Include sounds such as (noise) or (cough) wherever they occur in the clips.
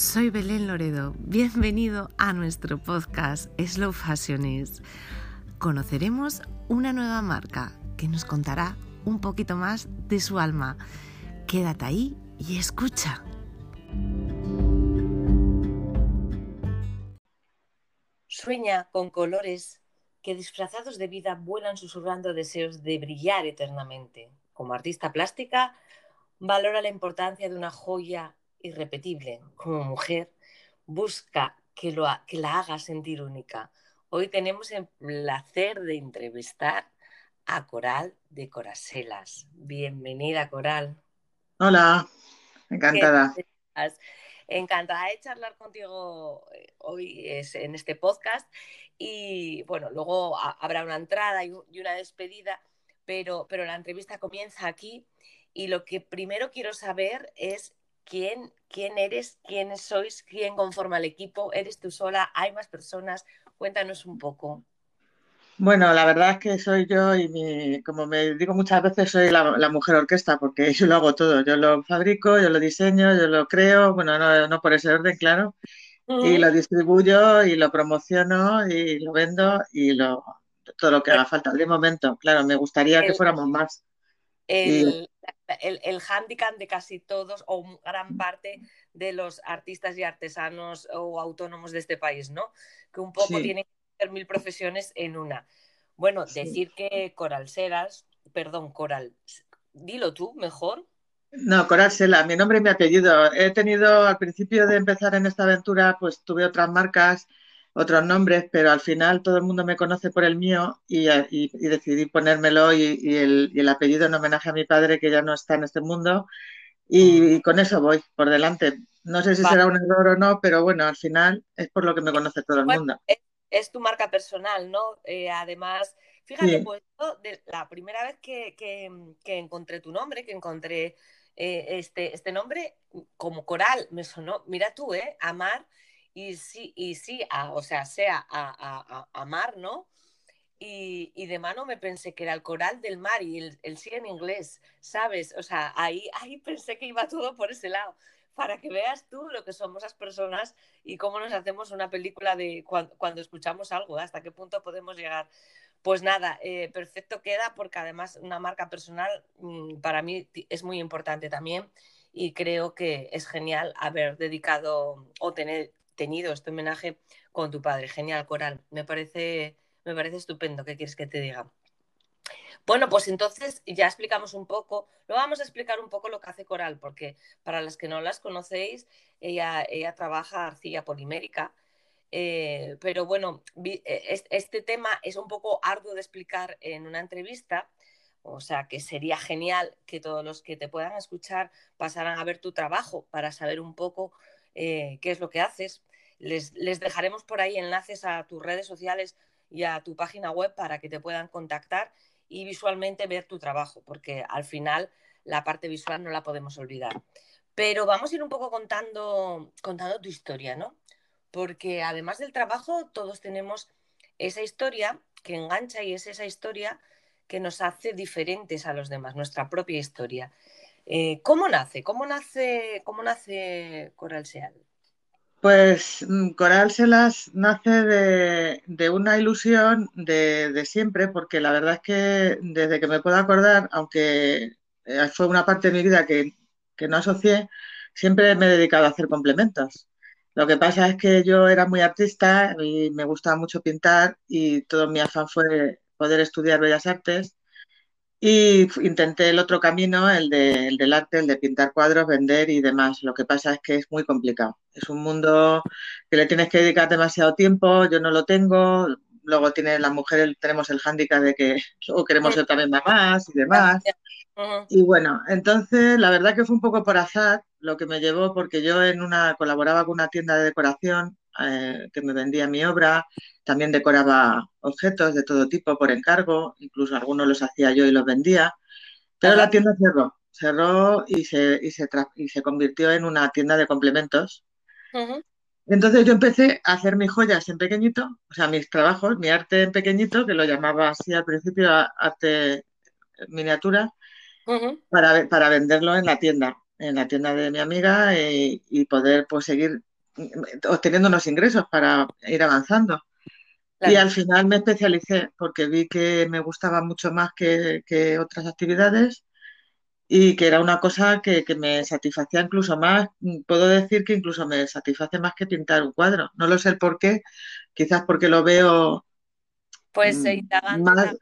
soy Belén Loredo. Bienvenido a nuestro podcast Slow Fashionist. Conoceremos una nueva marca que nos contará un poquito más de su alma. Quédate ahí y escucha. Sueña con colores que disfrazados de vida vuelan susurrando deseos de brillar eternamente. Como artista plástica, valora la importancia de una joya irrepetible. Como mujer, busca que, lo, que la haga sentir única. Hoy tenemos el placer de entrevistar a Coral de Coraselas. Bienvenida, Coral. Hola, encantada. Encantada de charlar contigo eh, hoy en este podcast. Y bueno, luego habrá una entrada y una despedida, pero, pero la entrevista comienza aquí. Y lo que primero quiero saber es quién, quién eres, quiénes sois, quién conforma el equipo, eres tú sola, hay más personas, cuéntanos un poco. Bueno, la verdad es que soy yo y como me digo muchas veces, soy la, mujer orquesta porque (laughs) yo lo hago todo. Yo lo fabrico, yo lo diseño, yo lo creo, bueno, no, por ese orden, claro, y lo distribuyo y lo promociono y lo vendo y lo, todo lo que haga falta. De momento, claro, me gustaría que fuéramos más. El, el, handicap de casi todos o gran parte de los artistas y artesanos o autónomos de este país, ¿no? Que un poco tienen que hacer mil profesiones en una. Bueno, decir que Coral Seras, perdón, Coral, dilo tú mejor. No, Coral Sela, mi nombre y mi apellido. He tenido, al principio de empezar en esta aventura, pues tuve otras marcas otros nombres, pero al final todo el mundo me conoce por el mío y, decidí ponérmelo y, el, apellido en homenaje a mi padre que ya no está en este mundo y, con eso voy por delante. No sé si será un error o no, pero bueno, al final es por lo que me conoce todo el mundo. Es, tu marca personal, ¿no? Eh, además, fíjate, pues la primera vez que, encontré tu nombre, que encontré eh, este, este nombre, como coral, me sonó, mira tú, ¿eh? Amar y sí, y sí o sea, sea a, a, mar, ¿no? Y, y, de mano me pensé que era el coral del mar y el, el sí en inglés, ¿sabes? O sea, ahí, ahí pensé que iba todo por ese lado, para que veas tú lo que somos las personas y cómo nos hacemos una película de cuando, escuchamos algo, hasta qué punto podemos llegar. Pues nada, eh, perfecto queda porque además una marca personal mm, para mí es muy importante también y creo que es genial haber dedicado o tener tenido este homenaje con tu padre. Genial, Coral. Me parece, me parece estupendo. ¿Qué quieres que te diga? Bueno, pues entonces ya explicamos un poco, lo vamos a explicar un poco lo que hace Coral, porque para las que no las conocéis, ella, ella trabaja arcilla polimérica, eh, pero bueno, eh, este tema es un poco arduo de explicar en una entrevista, o sea que sería genial que todos los que te puedan escuchar pasaran a ver tu trabajo para saber un poco eh, qué es lo que haces. Les, dejaremos por ahí enlaces a tus redes sociales y a tu página web para que te puedan contactar y visualmente ver tu trabajo, porque al final la parte visual no la podemos olvidar. Pero vamos a ir un poco contando, tu historia, ¿no? Porque además del trabajo, todos tenemos esa historia que engancha y es esa historia que nos hace diferentes a los demás, nuestra propia historia. Eh, ¿Cómo nace? ¿Cómo nace, cómo nace Coral Seal? Pues mm, Coral Selas nace de, una ilusión de, siempre, porque la verdad es que desde que me puedo acordar, aunque eh, fue una parte de mi vida que, no asocié, siempre me he dedicado a hacer complementos. Lo que pasa es que yo era muy artista y me gustaba mucho pintar y todo mi afán fue poder estudiar bellas artes y intenté el otro camino, el, del arte, el de pintar cuadros, vender y demás. Lo que pasa es que es muy complicado. Es un mundo que le tienes que dedicar demasiado tiempo, yo no lo tengo. Luego tiene las mujeres, tenemos el hándicap de que (laughs) luego queremos ser también mamás y demás. Y bueno, entonces la verdad que fue un poco por azar lo que me llevó, porque yo en una colaboraba con una tienda de decoración eh, que me vendía mi obra, también decoraba objetos de todo tipo por encargo, incluso algunos los hacía yo y los vendía, pero la tienda cerró, cerró y se, y se, y se convirtió en una tienda de complementos. Entonces yo empecé a hacer mis joyas en pequeñito, o sea, mis trabajos, mi arte en pequeñito, que lo llamaba así al principio arte miniatura, para, para venderlo en la tienda, en la tienda de mi amiga y, y poder pues, seguir obteniendo unos ingresos para ir avanzando. Y al final me especialicé porque vi que me gustaba mucho más que, otras actividades y que era una cosa que, me satisfacía incluso más. Puedo decir que incluso me satisface más que pintar un cuadro. No lo sé el por qué, quizás porque lo veo pues, mm, más,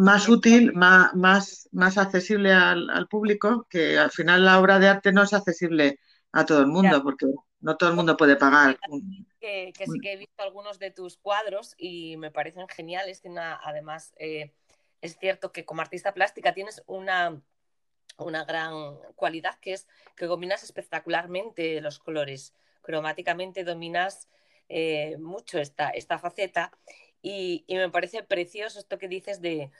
más útil, más, más, más accesible al, público, que al final la obra de arte no es accesible a todo el mundo, porque no todo el mundo puede pagar. Que, sí que he visto algunos de tus cuadros y me parecen geniales. además, eh, es cierto que como artista plástica tienes una, una gran cualidad que es que dominas espectacularmente los colores. Cromáticamente dominas eh, mucho esta, esta faceta y, me parece precioso esto que dices de,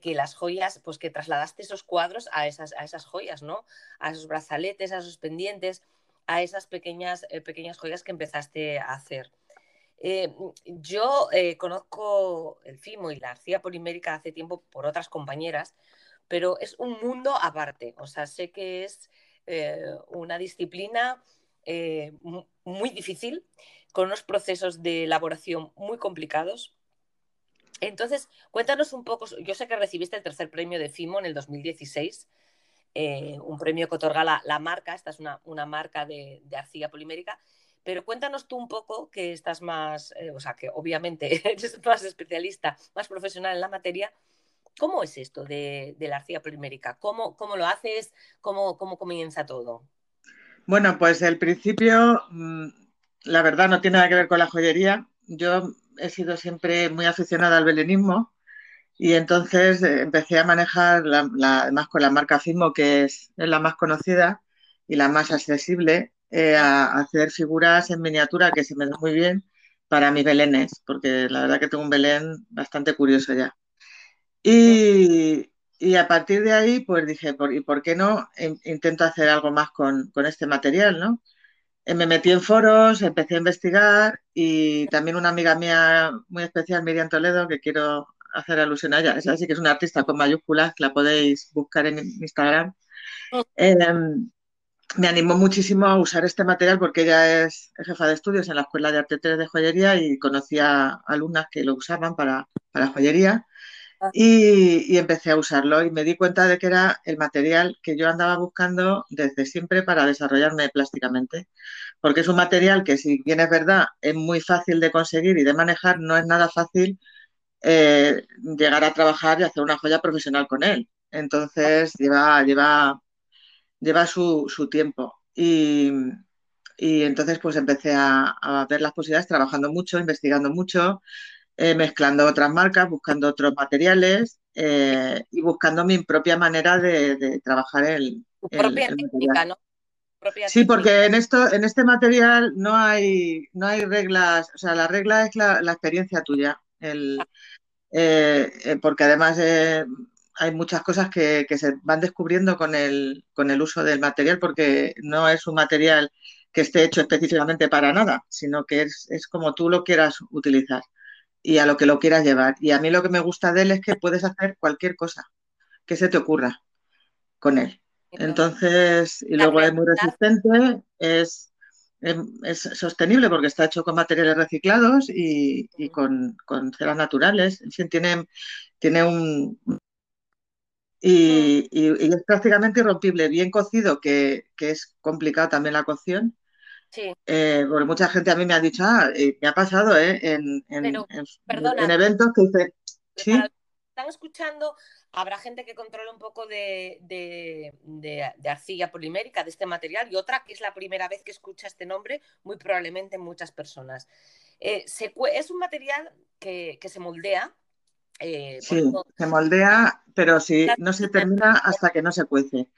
que las joyas, pues que trasladaste esos cuadros a esas, a esas joyas, ¿no? A esos brazaletes, a esos pendientes, a esas pequeñas, eh, pequeñas joyas que empezaste a hacer. Eh, yo eh, conozco el FIMO y la arcilla polimérica hace tiempo por otras compañeras, pero es un mundo aparte. O sea, sé que es una disciplina muy difícil, con unos procesos de elaboración muy complicados, entonces, cuéntanos un poco, yo sé que recibiste el tercer premio de FIMO en el 2016, eh, un premio que otorga la, marca, esta es una, marca de, arcilla polimérica, pero cuéntanos tú un poco que estás más, eh, o sea, que obviamente (laughs) eres más especialista, más profesional en la materia, ¿cómo es esto de, la arcilla polimérica? ¿Cómo, cómo lo haces? ¿Cómo, ¿Cómo comienza todo? Bueno, pues el principio, mm, la verdad, no tiene nada que ver con la joyería. Yo he sido siempre muy aficionada al belenismo y entonces eh, empecé a manejar, la, además con la marca Fimo, que es, la más conocida y la más accesible, eh, a, hacer figuras en miniatura que se me dan muy bien para mis belenes, porque la verdad que tengo un belén bastante curioso ya. Y, a partir de ahí, pues dije, ¿y por qué no intento hacer algo más con, con este material, no? Eh, me metí en foros, empecé a investigar y también una amiga mía muy especial, Miriam Toledo, que quiero hacer alusión a ella, esa sí que es una artista con mayúsculas, la podéis buscar en Instagram. Em, me animó muchísimo a usar este material porque ella es jefa de estudios en la Escuela de Arte 3 de Joyería y conocía alumnas que lo usaban para, para joyería. Y, empecé a usarlo y me di cuenta de que era el material que yo andaba buscando desde siempre para desarrollarme plásticamente. Porque es un material que, si bien es verdad, es muy fácil de conseguir y de manejar, no es nada fácil eh, llegar a trabajar y hacer una joya profesional con él. Entonces lleva, lleva, lleva su, tiempo. Y, entonces pues empecé a ver las posibilidades trabajando mucho, investigando mucho eh, mezclando otras marcas, buscando otros materiales eh, y buscando mi propia manera de, trabajar el, propia técnica, ¿no? sí, porque en esto, en este material no hay, no hay reglas, o sea, la regla es la, experiencia tuya. Eh, porque además hay muchas cosas que, se van descubriendo con el, con el uso del material, porque no es un material que esté hecho específicamente para nada, sino que es, es como tú lo quieras utilizar y a lo que lo quieras llevar. Y a mí lo que me gusta de él es que puedes hacer cualquier cosa que se te ocurra con él. Entonces, y luego es muy resistente, es, em, es, sostenible porque está hecho con materiales reciclados y, con, ceras naturales. tiene, tiene un... Y, es prácticamente irrompible, bien cocido, que, que es complicado también la cocción, Sí. Eh, porque mucha gente a mí me ha dicho, ah, eh, me ha pasado ¿eh? en, en, eventos que dice, ¿sí? están escuchando, habrá gente que controle un poco de, arcilla polimérica, de este material, y otra que es la primera vez que escucha este nombre, muy probablemente muchas personas. Eh, es un material que, se moldea. Sí, se moldea, pero si no se termina hasta que no se cuece.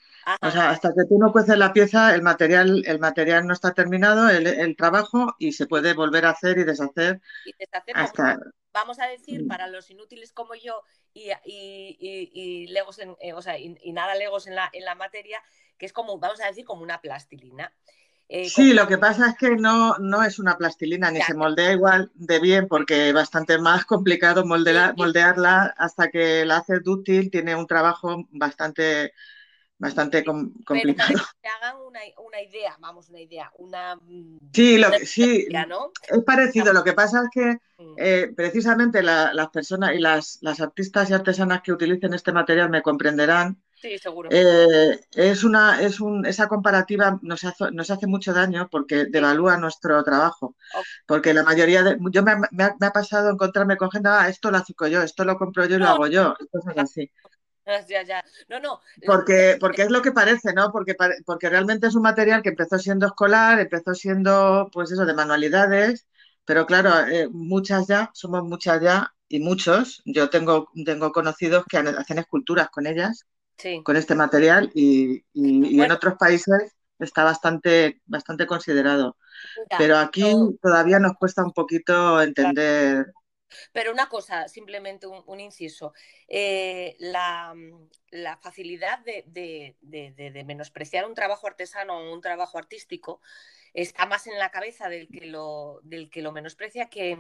O sea, hasta que tú no cueces la pieza, el material, el material no está terminado, el, trabajo, y se puede volver a hacer y deshacer. Y deshacer hasta... Vamos a decir, mm. para los inútiles como yo y, y, legos en, eh, o sea, y, nada legos en la, en la materia, que es como, vamos a decir, como una plastilina. Eh, sí, lo que pasa es que no, no es una plastilina ni se moldea igual de bien porque es bastante más complicado moldearla hasta que la haces dúctil, tiene un trabajo bastante bastante complicado. que hagan una, idea, vamos, una idea, una... Mm, sí, lo sí, es parecido. Lo que pasa es que mm. eh, precisamente las personas y las, artistas y artesanas que utilicen este material me comprenderán. Sí, seguro. Eh, es una, es un, esa comparativa nos hace, nos hace mucho daño porque devalúa nuestro trabajo. Porque la mayoría de. Yo me, ha, pasado encontrarme con gente, ah, esto lo hago yo, esto lo compro yo y lo hago yo. Cosas así. Ya, ya. No, no. Porque, porque es lo que parece, ¿no? Porque, porque realmente es un material que empezó siendo escolar, empezó siendo, pues eso, de manualidades, pero claro, eh, muchas ya, somos muchas ya y muchos. Yo tengo, tengo conocidos que hacen esculturas con ellas, con este material, y, en otros países está bastante, bastante considerado. pero aquí todavía nos cuesta un poquito entender. Pero una cosa, simplemente un, inciso, eh, mm, la, facilidad de, menospreciar un trabajo artesano o un trabajo artístico está más en la cabeza del que lo, del que lo menosprecia que,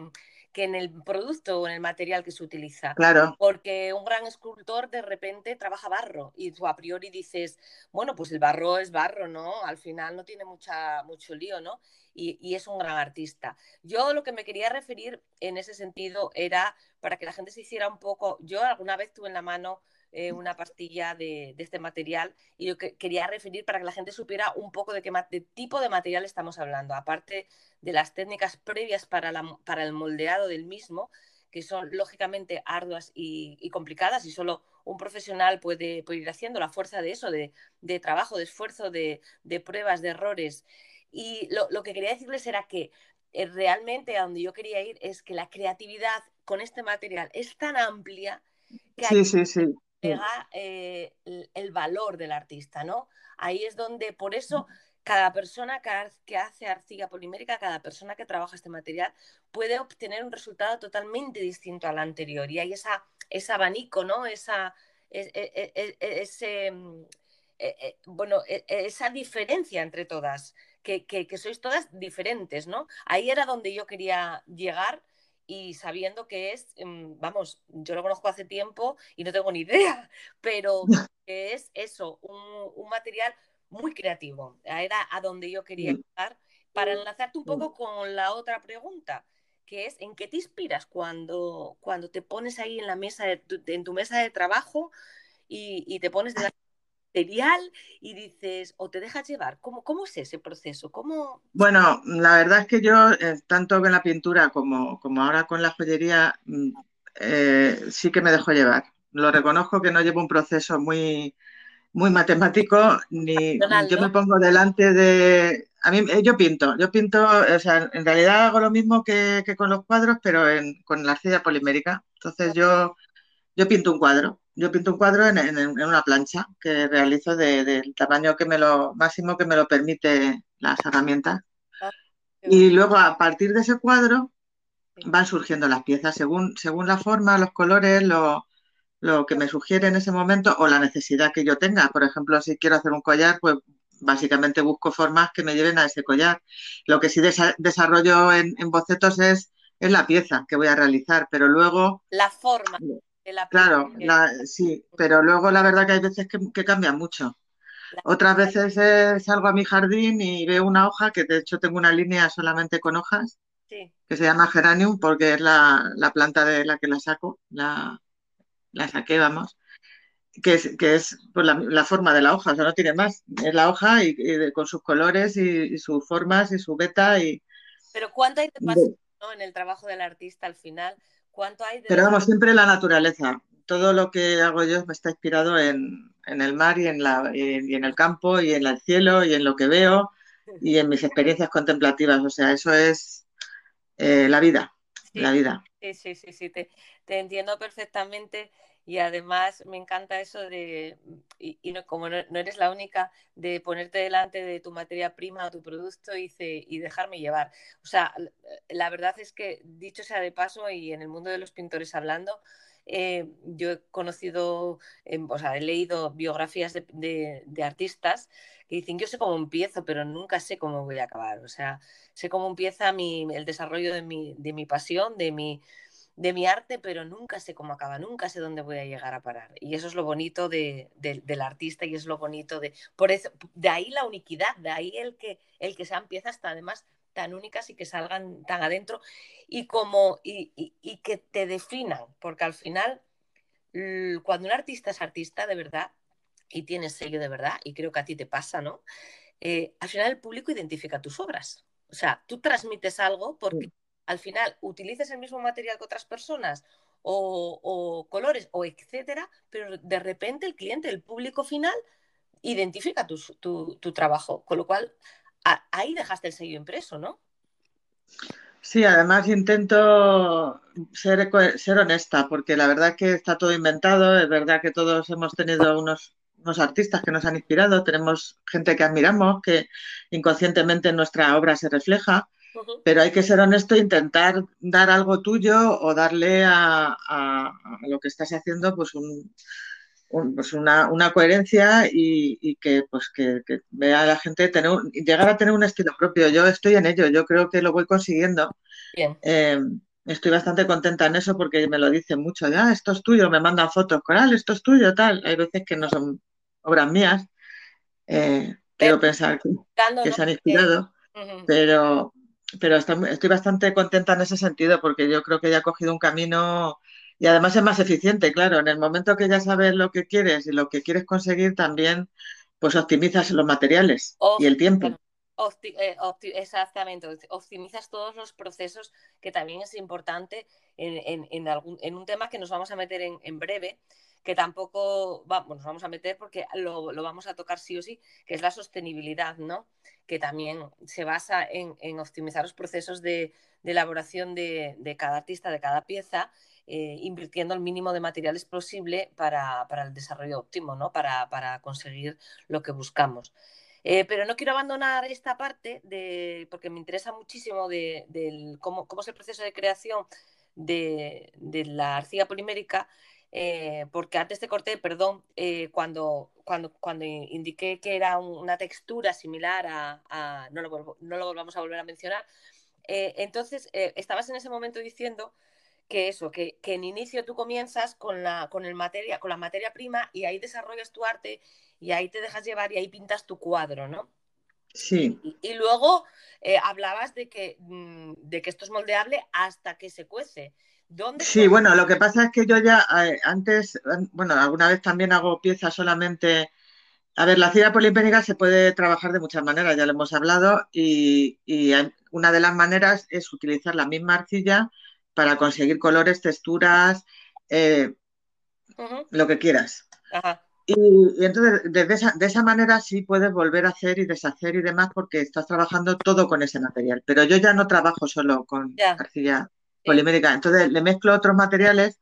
que en el producto o en el material que se utiliza. Claro. Porque un gran escultor de repente trabaja barro y tú a priori dices, bueno, pues el barro es barro, ¿no? Al final no tiene mucha, mucho lío, ¿no? Y, es un gran artista. Yo lo que me quería referir en ese sentido era para que la gente se hiciera un poco, yo alguna vez tuve en la mano eh, una pastilla de, este material y yo quería referir para que la gente supiera un poco de qué tipo de material estamos hablando, aparte de las técnicas previas para, para el moldeado del mismo, que son lógicamente arduas y, complicadas y solo un profesional puede, ir haciendo la fuerza de eso, de, trabajo, de esfuerzo, de, pruebas, de errores. Y lo, que quería decirles era que eh, realmente a donde yo quería ir es que la creatividad con este material es tan amplia que sí, sí, sí pega eh, el, valor del artista, ¿no? Ahí es donde, por eso, cada persona que hace arcilla polimérica, cada persona que trabaja este material, puede obtener un resultado totalmente distinto al anterior. Y hay esa, ese abanico, ¿no? Esa, ese, bueno, esa diferencia entre todas, que, que, sois todas diferentes, ¿no? Ahí era donde yo quería llegar y sabiendo que es, em, vamos, yo lo conozco hace tiempo y no tengo ni idea, (laughs) pero (laughs) que es eso, un, material muy creativo. Era a donde yo quería llegar. Para enlazarte un poco con la otra pregunta, que es ¿en qué te inspiras cuando, cuando te pones ahí en la mesa, en tu mesa de trabajo y, y te pones de material y dices, o te dejas llevar? ¿Cómo, cómo es ese proceso? ¿Cómo... Bueno, la verdad es que yo, eh, tanto con la pintura como, como ahora con la joyería, mm, eh, sí que me dejo llevar. Lo reconozco que no llevo un proceso muy, muy matemático, ni yo me pongo delante de... A mí, eh, yo pinto, yo pinto, o sea, en realidad hago lo mismo que, con los cuadros, pero con la arcilla polimérica. Entonces yo, yo pinto un cuadro yo pinto un cuadro en, una plancha que realizo del tamaño que me lo máximo que me lo permite las herramientas. Ah, y luego a partir de ese cuadro van surgiendo las piezas según, según la forma, los colores, lo, que me sugiere en ese momento o la necesidad que yo tenga. Por ejemplo, si quiero hacer un collar, pues básicamente busco formas que me lleven a ese collar. Lo que sí desarrollo en, en bocetos es, es la pieza que voy a realizar, pero luego... La forma claro, sí, pero luego la verdad que hay veces que, que cambian mucho. Otras veces salgo a mi jardín y veo una hoja, que de hecho tengo una línea solamente con hojas, que se llama geranium porque es la, planta de la que la saco, la, la saqué, vamos, que es, que es pues, la, forma de la hoja, o sea, no tiene más, es la hoja y, con sus colores y, sus formas y su beta. Y, Pero ¿cuánto hay de paso en el trabajo del artista al final? Pero vamos, siempre la naturaleza. Todo lo que hago yo está inspirado en, el mar y en, la, y en el campo y en el cielo y en lo que veo y en mis experiencias contemplativas. O sea, eso es eh, la vida, (laughs) la vida. Sí, sí, sí, sí, te, entiendo perfectamente y además me encanta eso de, y, no, como no, eres la única, de ponerte delante de tu materia prima o tu producto y, y dejarme llevar. O sea, la verdad es que, dicho sea de paso, y en el mundo de los pintores hablando, eh, yo he conocido, em, o sea, he leído biografías de, de, artistas que dicen, yo sé cómo empiezo, pero nunca sé cómo voy a acabar. O sea, sé cómo empieza mi, el desarrollo de mi, de mi pasión, de mi, de mi arte, pero nunca sé cómo acaba, nunca sé dónde voy a llegar a parar. Y eso es lo bonito de, del artista y es lo bonito de... Por eso, de ahí la uniquidad, de ahí el que, el que sean piezas además tan únicas y que salgan tan adentro y como y, y, que te definan, porque al final cuando un artista es artista de verdad y tiene sello de verdad, y creo que a ti te pasa, ¿no? Eh, al final el público identifica tus obras. O sea, tú transmites algo porque al final utilices el mismo material que otras personas o, colores o etcétera, pero de repente el cliente, el público final, identifica tu, trabajo. Con lo cual, ahí dejaste el sello impreso, ¿no? Sí, además intento ser, ser honesta, porque la verdad que está todo inventado, es verdad que todos hemos tenido unos, unos artistas que nos han inspirado, tenemos gente que admiramos, que inconscientemente en nuestra obra se refleja, pero hay que ser honesto e intentar dar algo tuyo o darle a, a lo que estás haciendo pues un, pues una, una, coherencia y, que pues que, vea a la gente tener llegar a tener un estilo propio. Yo estoy en ello, yo creo que lo voy consiguiendo. Eh, estoy bastante contenta en eso porque me lo dicen mucho, ya ah, esto es tuyo, me mandan fotos, Coral, esto es tuyo, tal. Hay veces que no son obras mías. Eh, quiero pensar que, se han inspirado, pero, pero estoy bastante contenta en ese sentido porque yo creo que ya he cogido un camino y además es más eficiente, claro. En el momento que ya sabes lo que quieres y lo que quieres conseguir, también pues optimizas los materiales y el tiempo. Eh, exactamente, optimizas todos los procesos, que también es importante en, en, algún, en un tema que nos vamos a meter en, breve, que tampoco nos vamos a meter porque lo, lo, vamos a tocar sí o sí, que es la sostenibilidad, ¿no? Que también se basa en, optimizar los procesos de, de elaboración de, de, cada artista, de cada pieza eh, invirtiendo el mínimo de materiales posible para, el desarrollo óptimo, ¿no? para, conseguir lo que buscamos. Eh, pero no quiero abandonar esta parte de, porque me interesa muchísimo de, cómo, es el proceso de creación de, la arcilla polimérica, eh, porque antes te corté, perdón, cuando, cuando, cuando indiqué que era una textura similar a, no, lo, no, lo, volvamos a volver a mencionar, entonces estabas en ese momento diciendo que eso, que, en inicio tú comienzas con la, con, el materia, con la materia prima y ahí desarrollas tu arte y ahí te dejas llevar y ahí pintas tu cuadro, ¿no? Sí. Y, luego eh, hablabas de que, mm, de que esto es moldeable hasta que se cuece. ¿Dónde sí, bueno, lo que pasa es que yo ya eh, antes, bueno, alguna vez también hago piezas solamente. A ver, la cira polipénica se puede trabajar de muchas maneras, ya lo hemos hablado, y, y una de las maneras es utilizar la misma arcilla para conseguir colores, texturas, eh, lo que quieras. Y, entonces, de esa, de esa, manera sí puedes volver a hacer y deshacer y demás porque estás trabajando todo con ese material. Pero yo ya no trabajo solo con arcilla polimérica. Entonces le mezclo otros materiales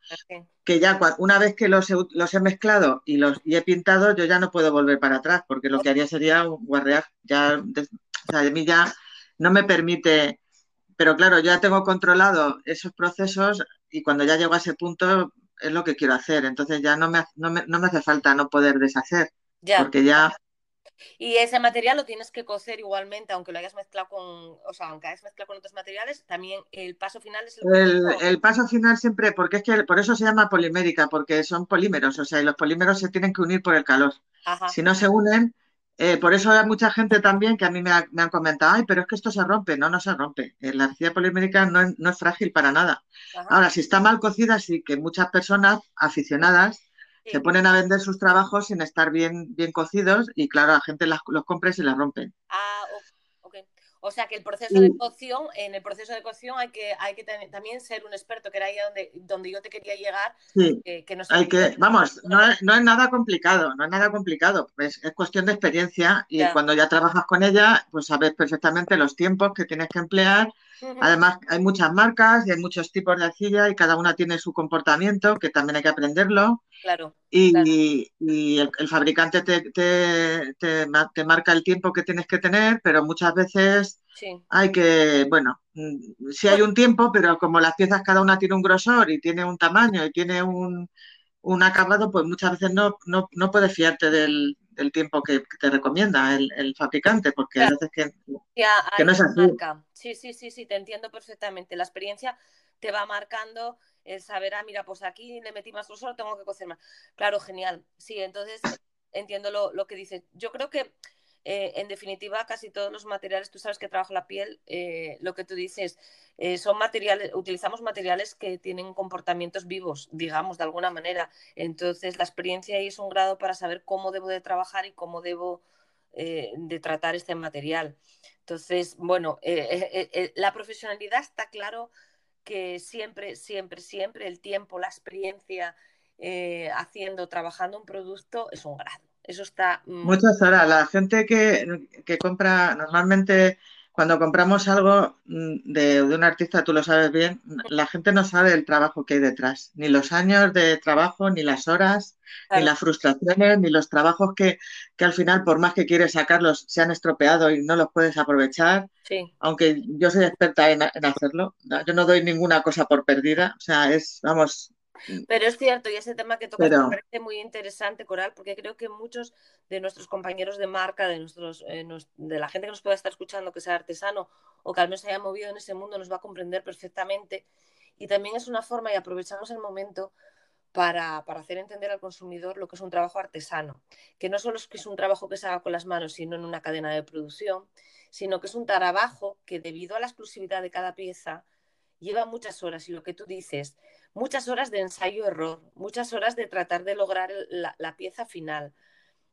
que ya una vez que los he, los he mezclado y los y he pintado, yo ya no puedo volver para atrás porque lo que haría sería un guarrear. Ya, o sea, de mí ya no me permite pero claro, ya tengo controlado esos procesos y cuando ya llego a ese punto es lo que quiero hacer. Entonces ya no me, no me, no me hace falta no poder deshacer. Ya. Porque ya y ese material lo tienes que cocer igualmente, aunque lo hayas mezclado con, o sea, aunque hayas mezclado con otros materiales, también el paso final es el... El, paso final siempre, porque es que por eso se llama polimérica, porque son polímeros, o sea, y los polímeros se tienen que unir por el calor. Si no se unen, eh, por eso hay mucha gente también que a mí me, han comentado, ay, pero es que esto se rompe. No, no se rompe. Eh, la arcilla polimérica no es, frágil para nada. Ahora, si está mal cocida, sí que muchas personas aficionadas se ponen a vender sus trabajos sin estar bien, bien cocidos y claro, la gente los compra y se las rompen. Ah, o sea que el proceso de cocción, en el proceso de cocción hay que, hay que también ser un experto, que era ahí donde, donde yo te quería llegar. Sí. que no hay que, vamos, no es, no es, nada complicado, no es nada complicado, es, es cuestión de experiencia y cuando ya trabajas con ella, pues sabes perfectamente los tiempos que tienes que emplear. Además, hay muchas marcas y hay muchos tipos de arcilla y cada una tiene su comportamiento, que también hay que aprenderlo. Claro. Y, el, fabricante te, te, te, marca el tiempo que tienes que tener, pero muchas veces hay que, bueno, mm, sí hay un tiempo, pero como las piezas cada una tiene un grosor y tiene un tamaño y tiene un, un acabado, pues muchas veces no, no, no puedes fiarte del, tiempo que, te recomienda el, fabricante, porque a veces que, que no es así. Sí, sí, sí, sí, te entiendo perfectamente. La experiencia te va marcando el saber, ah, mira, pues aquí le metí más grosor, tengo que cocer más. Claro, genial. Sí, entonces entiendo lo, lo que dices. Yo creo que eh, en definitiva, casi todos los materiales, tú sabes que trabajo la piel, eh, lo que tú dices, eh, son materiales, utilizamos materiales que tienen comportamientos vivos, digamos, de alguna manera. Entonces, la experiencia ahí es un grado para saber cómo debo de trabajar y cómo debo de tratar este material. Entonces, bueno, la profesionalidad está claro que siempre, siempre, siempre el tiempo, la experiencia haciendo, trabajando un producto es un grado. Eso está. Mm, Muchas horas. La gente que, que, compra, normalmente cuando compramos algo mm, de, de, un artista, tú lo sabes bien, la gente no sabe el trabajo que hay detrás, ni los años de trabajo, ni las horas, ni las frustraciones, ni los trabajos que, que, al final, por más que quieres sacarlos, se han estropeado y no los puedes aprovechar. Sí. Aunque yo soy experta en, en hacerlo, yo no doy ninguna cosa por perdida, o sea, es, vamos, pero es cierto, y ese tema que tocas me parece muy interesante, Coral, porque creo que muchos de nuestros compañeros de marca, de, nuestros, eh, de la gente que nos pueda estar escuchando, que sea artesano o que al menos se haya movido en ese mundo, nos va a comprender perfectamente. Y también es una forma, y aprovechamos el momento, para, para, hacer entender al consumidor lo que es un trabajo artesano, que no solo es que es un trabajo que se haga con las manos, sino en una cadena de producción, sino que es un trabajo que debido a la exclusividad de cada pieza lleva muchas horas y lo que tú dices, muchas horas de ensayo-error, muchas horas de tratar de lograr la, pieza final,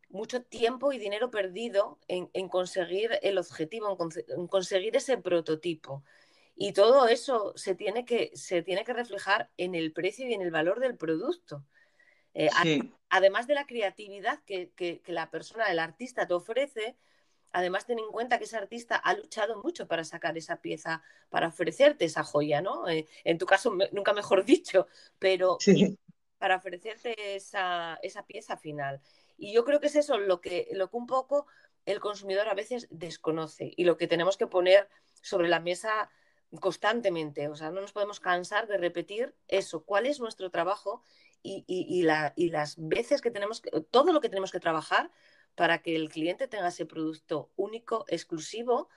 mucho tiempo y dinero perdido en, conseguir el objetivo, en, conseguir ese prototipo. Y todo eso se tiene, que, se tiene que reflejar en el precio y en el valor del producto. Eh, además de la creatividad que, que, la persona, el artista te ofrece, Además, ten en cuenta que ese artista ha luchado mucho para sacar esa pieza, para ofrecerte esa joya, ¿no? Eh, en tu caso, nunca mejor (laughs) dicho, pero para ofrecerte esa, pieza final. Y yo creo que es eso lo que, lo que un poco el consumidor a veces desconoce y lo que tenemos que poner sobre la mesa constantemente. O sea, no nos podemos cansar de repetir eso, cuál es nuestro trabajo y, y, y las veces que tenemos, que, todo lo que tenemos que trabajar para que el cliente tenga ese producto único, exclusivo,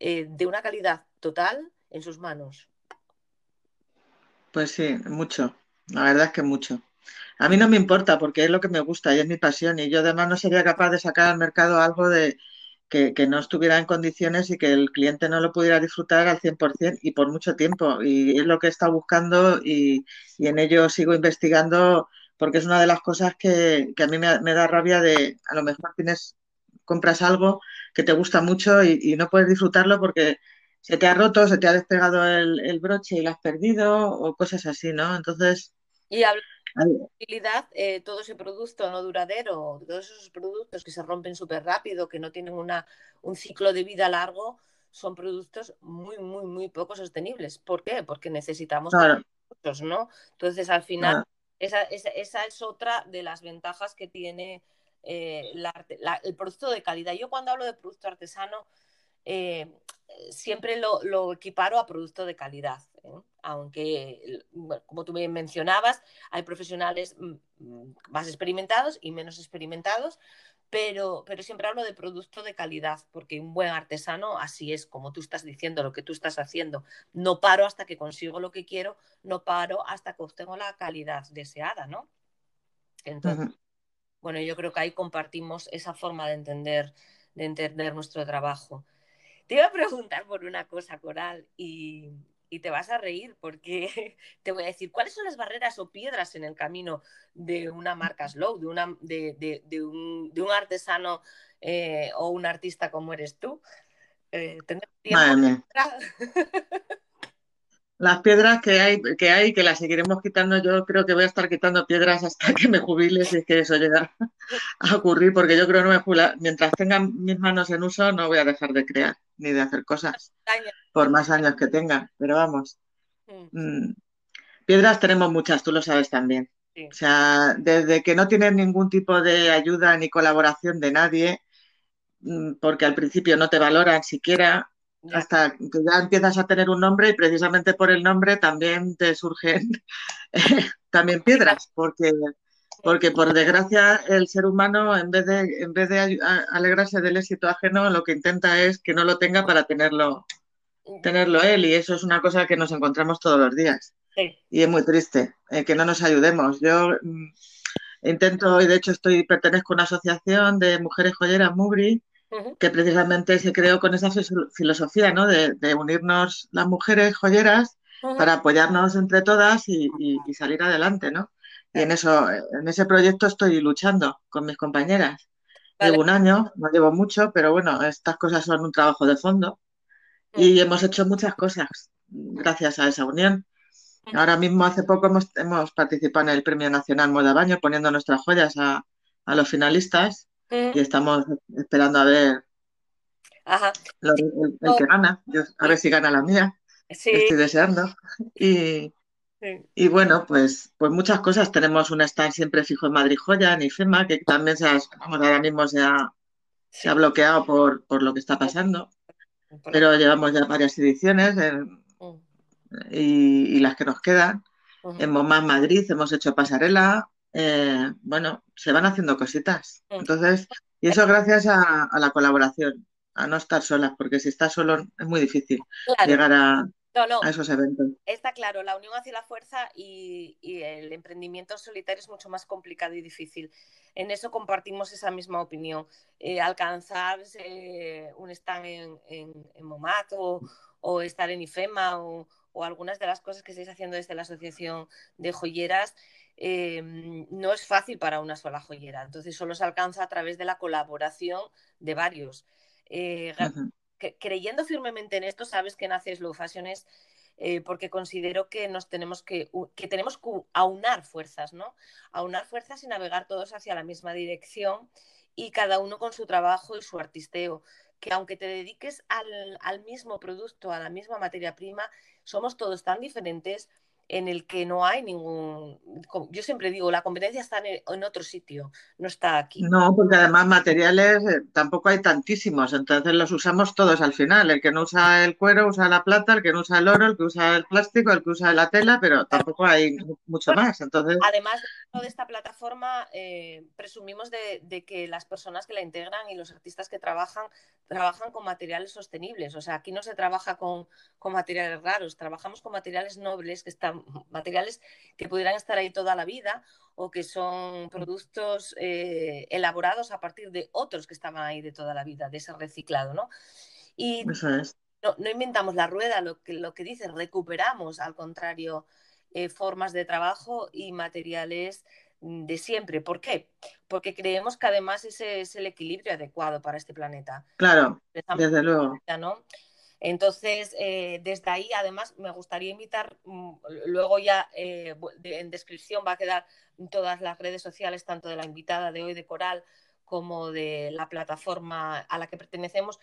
eh, de una calidad total en sus manos. Pues sí, mucho. La verdad es que mucho. A mí no me importa porque es lo que me gusta y es mi pasión y yo además no sería capaz de sacar al mercado algo de que, no estuviera en condiciones y que el cliente no lo pudiera disfrutar al 100% y por mucho tiempo. Y es lo que he estado buscando y, y en ello sigo investigando porque es una de las cosas que, a mí me, da rabia de, a lo mejor tienes, compras algo que te gusta mucho y, no puedes disfrutarlo porque se te ha roto, se te ha despegado el, broche y lo has perdido o cosas así, ¿no? Entonces... Y hablando de utilidad, eh, todo ese producto no duradero, todos esos productos que se rompen súper rápido, que no tienen una, un ciclo de vida largo, son productos muy, muy, muy poco sostenibles. ¿Por qué? Porque necesitamos productos, ¿no? Entonces, al final, esa, es otra de las ventajas que tiene eh, el producto de calidad. Yo cuando hablo de producto artesano, eh, siempre lo, equiparo a producto de calidad. ¿eh? Aunque, como tú bien mencionabas, hay profesionales mm, mm, más experimentados y menos experimentados, pero, pero siempre hablo de producto de calidad, porque un buen artesano así es, como tú estás diciendo, lo que tú estás haciendo. No paro hasta que consigo lo que quiero, no paro hasta que obtengo la calidad deseada, ¿no? Entonces, bueno, yo creo que ahí compartimos esa forma de entender, de entender nuestro trabajo. Te iba a preguntar por una cosa, Coral, y, y te vas a reír porque (laughs) te voy a decir cuáles son las barreras o piedras en el camino de una marca (laughs) slow, de, una, de, de, un, un, artesano eh, o un artista como eres tú. Eh, tiempo (laughs) las piedras que hay, que hay, que las seguiremos quitando, yo creo que voy a estar quitando piedras hasta que me jubile, si es que eso llega a ocurrir, porque yo creo que no me jubila. Mientras tenga mis manos en uso, no voy a dejar de crear ni de hacer cosas, por más años que tenga, pero vamos. Mm. Piedras tenemos muchas, tú lo sabes también. O sea, desde que no tienes ningún tipo de ayuda ni colaboración de nadie, mm, porque al principio no te valoran siquiera, hasta que ya empiezas a tener un nombre y precisamente por el nombre también te surgen (laughs) también piedras, porque, porque por desgracia el ser humano en vez de, en vez de alegrarse del éxito ajeno, lo que intenta es que no lo tenga para tenerlo, tenerlo él y eso es una cosa que nos encontramos todos los días. y es muy triste eh, que no nos ayudemos. Yo mm, intento, y de hecho estoy pertenezco a una asociación de mujeres joyeras, Mubri, que precisamente se creó con esa filosofía ¿no? de, unirnos las mujeres joyeras para apoyarnos entre todas y, salir adelante, ¿no? Y en eso, en ese proyecto estoy luchando con mis compañeras. Llevo un año, no llevo mucho, pero bueno, estas cosas son un trabajo de fondo y hemos hecho muchas cosas gracias a esa unión. Ahora mismo, hace poco, hemos, hemos participado en el Premio Nacional Moda Baño poniendo nuestras joyas a, a los finalistas y estamos esperando a ver el, que gana, a ver si gana la mía. Estoy deseando. (laughs) Y, y, bueno, pues, pues muchas cosas. Tenemos un stand siempre fijo en Madrid Joya, en IFEMA, que también se ha, ahora mismo se ha, se ha bloqueado por, por, lo que está pasando. Pero llevamos ya varias ediciones mm. y, y, las que nos quedan. En MoMA Madrid hemos hecho pasarela, eh, bueno, se van haciendo cositas. Entonces, y eso gracias a, la colaboración, a no estar solas, porque si estás solo es muy difícil llegar a, esos eventos. Está claro, la unión hace la fuerza y, el emprendimiento solitario es mucho más complicado y difícil. En eso compartimos esa misma opinión. Eh, alcanzar eh, un stand en, en, Momat o, estar en IFEMA o, o algunas de las cosas que estáis haciendo desde la Asociación de Joyeras Em, no es fácil para una sola joyera. Entonces solo se alcanza a través de la colaboración de varios. Eh, creyendo firmemente en esto, sabes que nace Slow Fashion es eh, porque considero que nos tenemos que, que tenemos que aunar fuerzas, ¿no? Aunar fuerzas y navegar todos hacia la misma dirección y cada uno con su trabajo y su artisteo. Que aunque te dediques al, al mismo producto, a la misma materia prima, somos todos tan diferentes en el que no hay ningún... Yo siempre digo, la competencia está en, otro sitio, no está aquí. No, porque además materiales eh, tampoco hay tantísimos, entonces los usamos todos al final. El que no usa el cuero usa la plata, el que no usa el oro, el que usa el plástico, el que usa la tela, pero tampoco hay mucho más. Entonces... Además de esta plataforma, eh, presumimos de, de que las personas que la integran y los artistas que trabajan, trabajan con materiales sostenibles. O sea, aquí no se trabaja con, con materiales raros, trabajamos con materiales nobles que están materiales que pudieran estar ahí toda la vida o que son productos eh, elaborados a partir de otros que estaban ahí de toda la vida, de ese reciclado, ¿no? Y no, inventamos la rueda, lo que, lo que dice, recuperamos, al contrario, eh, formas de trabajo y materiales de siempre. ¿Por qué? Porque creemos que además ese es el equilibrio adecuado para este planeta. Claro, desde luego. ¿no? Entonces, eh, desde ahí, además, me gustaría invitar, mm, luego ya eh, en descripción va a quedar todas las redes sociales, tanto de la invitada de hoy de Coral como de la plataforma a la que pertenecemos,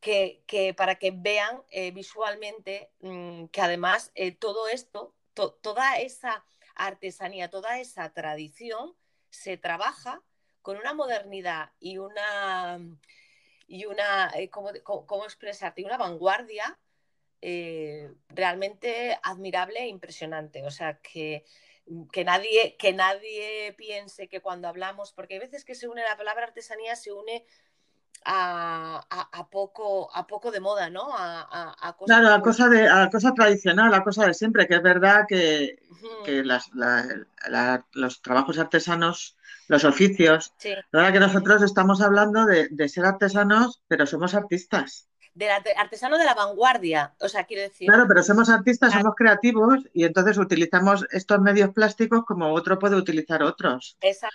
que, para que vean eh, visualmente mm, que además todo esto, toda esa artesanía, toda esa tradición se trabaja con una modernidad y una y una, eh, ¿cómo, cómo, expresarte? Una vanguardia eh, realmente admirable e impresionante. O sea, que, que, nadie, que nadie piense que cuando hablamos, porque hay veces que se une la palabra artesanía, se une a, a, poco, a poco de moda, ¿no? A, a claro, a cosa, de, a cosa tradicional, a cosa de siempre, que es verdad que, que las, los trabajos artesanos los oficios. Ahora que nosotros estamos hablando de, ser artesanos, pero somos artistas. De artesano de la vanguardia, o sea, quiero decir. Claro, pero somos artistas, somos creativos y entonces utilizamos estos medios plásticos como otro puede utilizar otros. Exacto.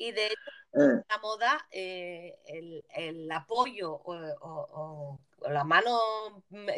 Y de hecho, eh. la moda, eh, el, apoyo o, la mano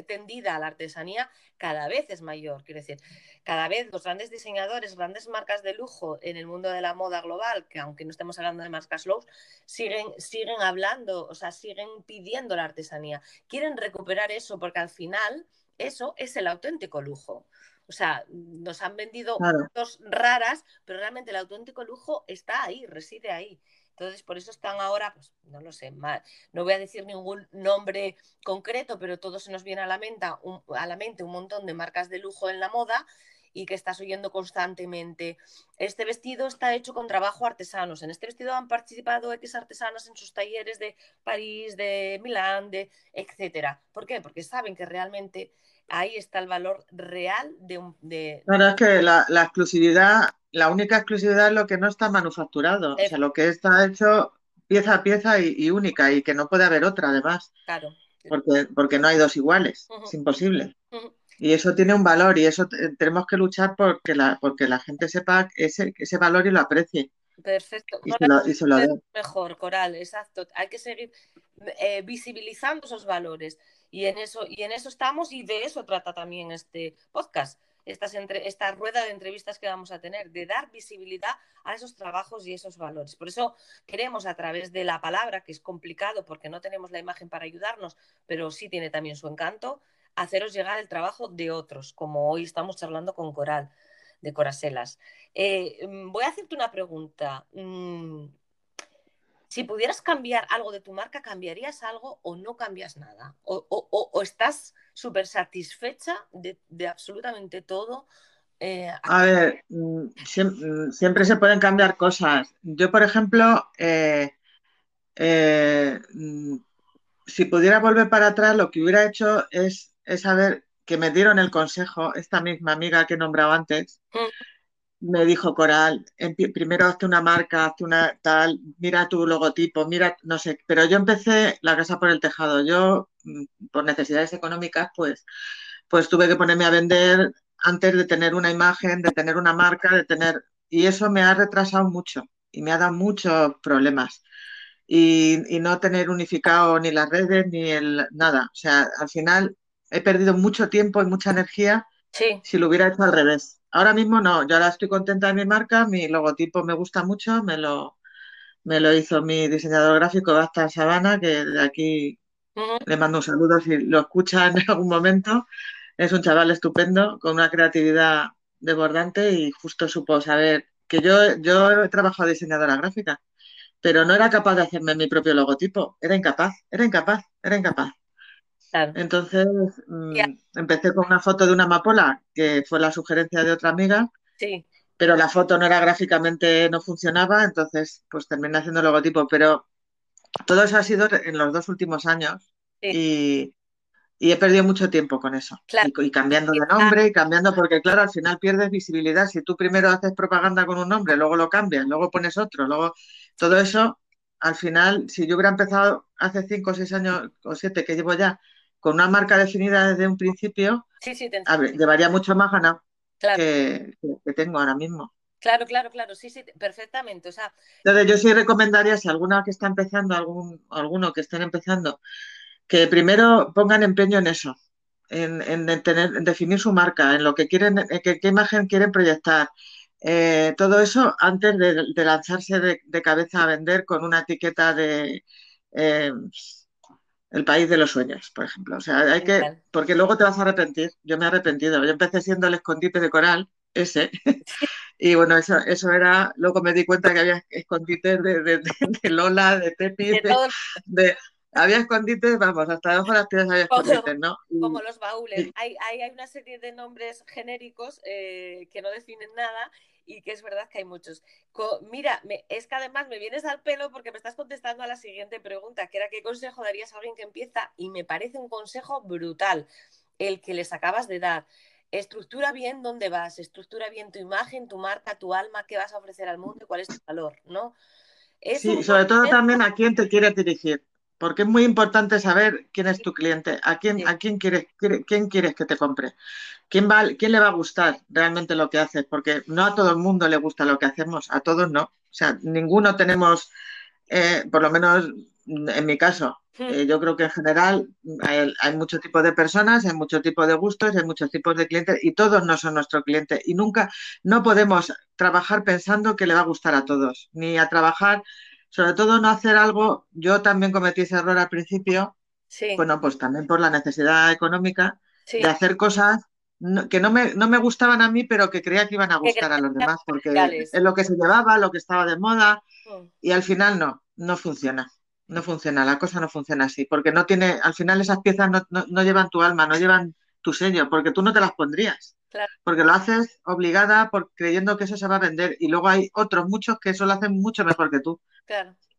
tendida a la artesanía cada vez es mayor. Quiero decir, cada vez los grandes diseñadores, grandes marcas de lujo en el mundo de la moda global, que aunque no estemos hablando de marcas low, siguen, siguen hablando, o sea, siguen pidiendo la artesanía. Quieren recuperar eso porque al final eso es el auténtico lujo. O sea, nos han vendido cosas raras, pero realmente el auténtico lujo está ahí, reside ahí. Entonces, por eso están ahora, pues no lo sé, no voy a decir ningún nombre concreto, pero todo se nos viene a la, mente un, a la mente un montón de marcas de lujo en la moda y que estás oyendo constantemente. Este vestido está hecho con trabajo artesanos. En este vestido han participado X artesanas en sus talleres de París, de Milán, de etcétera. ¿Por qué? Porque saben que realmente ahí está el valor real de un... De... Claro, es que la, exclusividad, la única exclusividad es lo que no está manufacturado, o sea, lo que está hecho pieza a pieza y, única y que no puede haber otra además. Claro. Porque, porque no hay dos iguales, es imposible. Y eso tiene un valor y eso tenemos que luchar porque la, porque la gente sepa ese, ese valor y lo aprecie. Perfecto. Y se lo, y Mejor, Coral, exacto. Hay que seguir eh, visibilizando esos valores. Y en, eso, y en eso estamos y de eso trata también este podcast, estas entre, esta rueda de entrevistas que vamos a tener, de dar visibilidad a esos trabajos y esos valores. Por eso queremos a través de la palabra, que es complicado porque no tenemos la imagen para ayudarnos, pero sí tiene también su encanto, haceros llegar el trabajo de otros, como hoy estamos charlando con Coral, de Coraselas. Eh, mm, voy a hacerte una pregunta. Mm, si pudieras cambiar algo de tu marca, ¿cambiarías algo o no cambias nada? ¿O, estás súper satisfecha de, absolutamente todo? Eh, a ver, mm, siempre, se pueden cambiar cosas. Yo, por ejemplo, eh, si pudiera volver para atrás, lo que hubiera hecho es es saber que me dieron el consejo, esta misma amiga que he nombrado antes, mm. Me dijo Coral, primero hazte una marca, hazte una tal, mira tu logotipo, mira, no sé, pero yo empecé la casa por el tejado. Yo, mm, por necesidades económicas, pues, pues tuve que ponerme a vender antes de tener una imagen, de tener una marca, de tener, y eso me ha retrasado mucho y me ha dado muchos problemas. Y, y no tener unificado ni las redes ni el nada. O sea, al final he perdido mucho tiempo y mucha energía si lo hubiera hecho al revés. Ahora mismo no, yo ahora estoy contenta de mi marca, mi logotipo me gusta mucho, me lo, me lo hizo mi diseñador gráfico Basta Sabana, que de aquí le mando un saludo si lo escucha en (laughs) algún momento. Es un chaval estupendo, con una creatividad desbordante y justo supo saber que yo, yo he trabajado diseñadora gráfica, pero no era capaz de hacerme mi propio logotipo, era incapaz, era incapaz, era incapaz. Entonces mm, empecé con una foto de una amapola, que fue la sugerencia de otra amiga, sí. pero la foto no era gráficamente, no funcionaba, entonces pues terminé haciendo el logotipo, pero todo eso ha sido en los dos últimos años y, he perdido mucho tiempo con eso. Y, cambiando de nombre y cambiando, porque claro, al final pierdes visibilidad. Si tú primero haces propaganda con un nombre, luego lo cambias, luego pones otro, luego todo eso, al final, si yo hubiera empezado hace cinco o seis años o siete que llevo ya con una marca definida desde un principio, llevaría mucho más ganado que, tengo ahora mismo. Claro, claro, claro, sí, sí, perfectamente. O sea, Entonces yo sí recomendaría, si alguna que está empezando, algún, alguno que estén empezando, que primero pongan empeño en eso, en, tener, definir su marca, en lo que quieren, en qué, imagen quieren proyectar. Eh, todo eso antes de, lanzarse de, cabeza a vender con una etiqueta de eh, el país de los sueños, por ejemplo. O sea, hay que, porque luego te vas a arrepentir. Yo me he arrepentido. Yo empecé siendo el escondite de coral, ese. (laughs) y bueno, eso, eso era, luego me di cuenta que había escondites de, Lola, de Tepi, de, había escondites, vamos, hasta debajo de las piedras había escondites, ¿no? como los baúles. Hay, hay, una serie de nombres genéricos eh, que no definen nada y que es verdad que hay muchos. mira, es que además me vienes al pelo porque me estás contestando a la siguiente pregunta, que era qué consejo darías a alguien que empieza y me parece un consejo brutal, el que les acabas de dar. Estructura bien dónde vas, estructura bien tu imagen, tu marca, tu alma, qué vas a ofrecer al mundo y cuál es tu valor, ¿no? sí, sobre todo también a quién te quieres dirigir, porque es muy importante saber quién es tu cliente, a quién, a quién quieres, quién quieres que te compre. ¿Quién, va, ¿Quién le va a gustar realmente lo que haces? Porque no a todo el mundo le gusta lo que hacemos, a todos no. O sea, ninguno tenemos, eh, por lo menos en mi caso, hmm. eh, yo creo que en general hay, hay muchos tipos de personas, hay muchos tipos de gustos, hay muchos tipos de clientes y todos no son nuestro cliente. Y nunca, no podemos trabajar pensando que le va a gustar a todos, ni a trabajar, sobre todo no hacer algo, yo también cometí ese error al principio, bueno, pues también por la necesidad económica de hacer cosas que no me, no me, gustaban a mí, pero que creía que iban a gustar a los demás, porque es lo que se llevaba, lo que estaba de moda, mm. y al final no, no funciona. No funciona, la cosa no funciona así, porque no tiene, al final esas piezas no, llevan tu alma, no llevan tu sello, porque tú no te las pondrías. Porque lo haces obligada por creyendo que eso se va a vender y luego hay otros muchos que eso lo hacen mucho mejor que tú.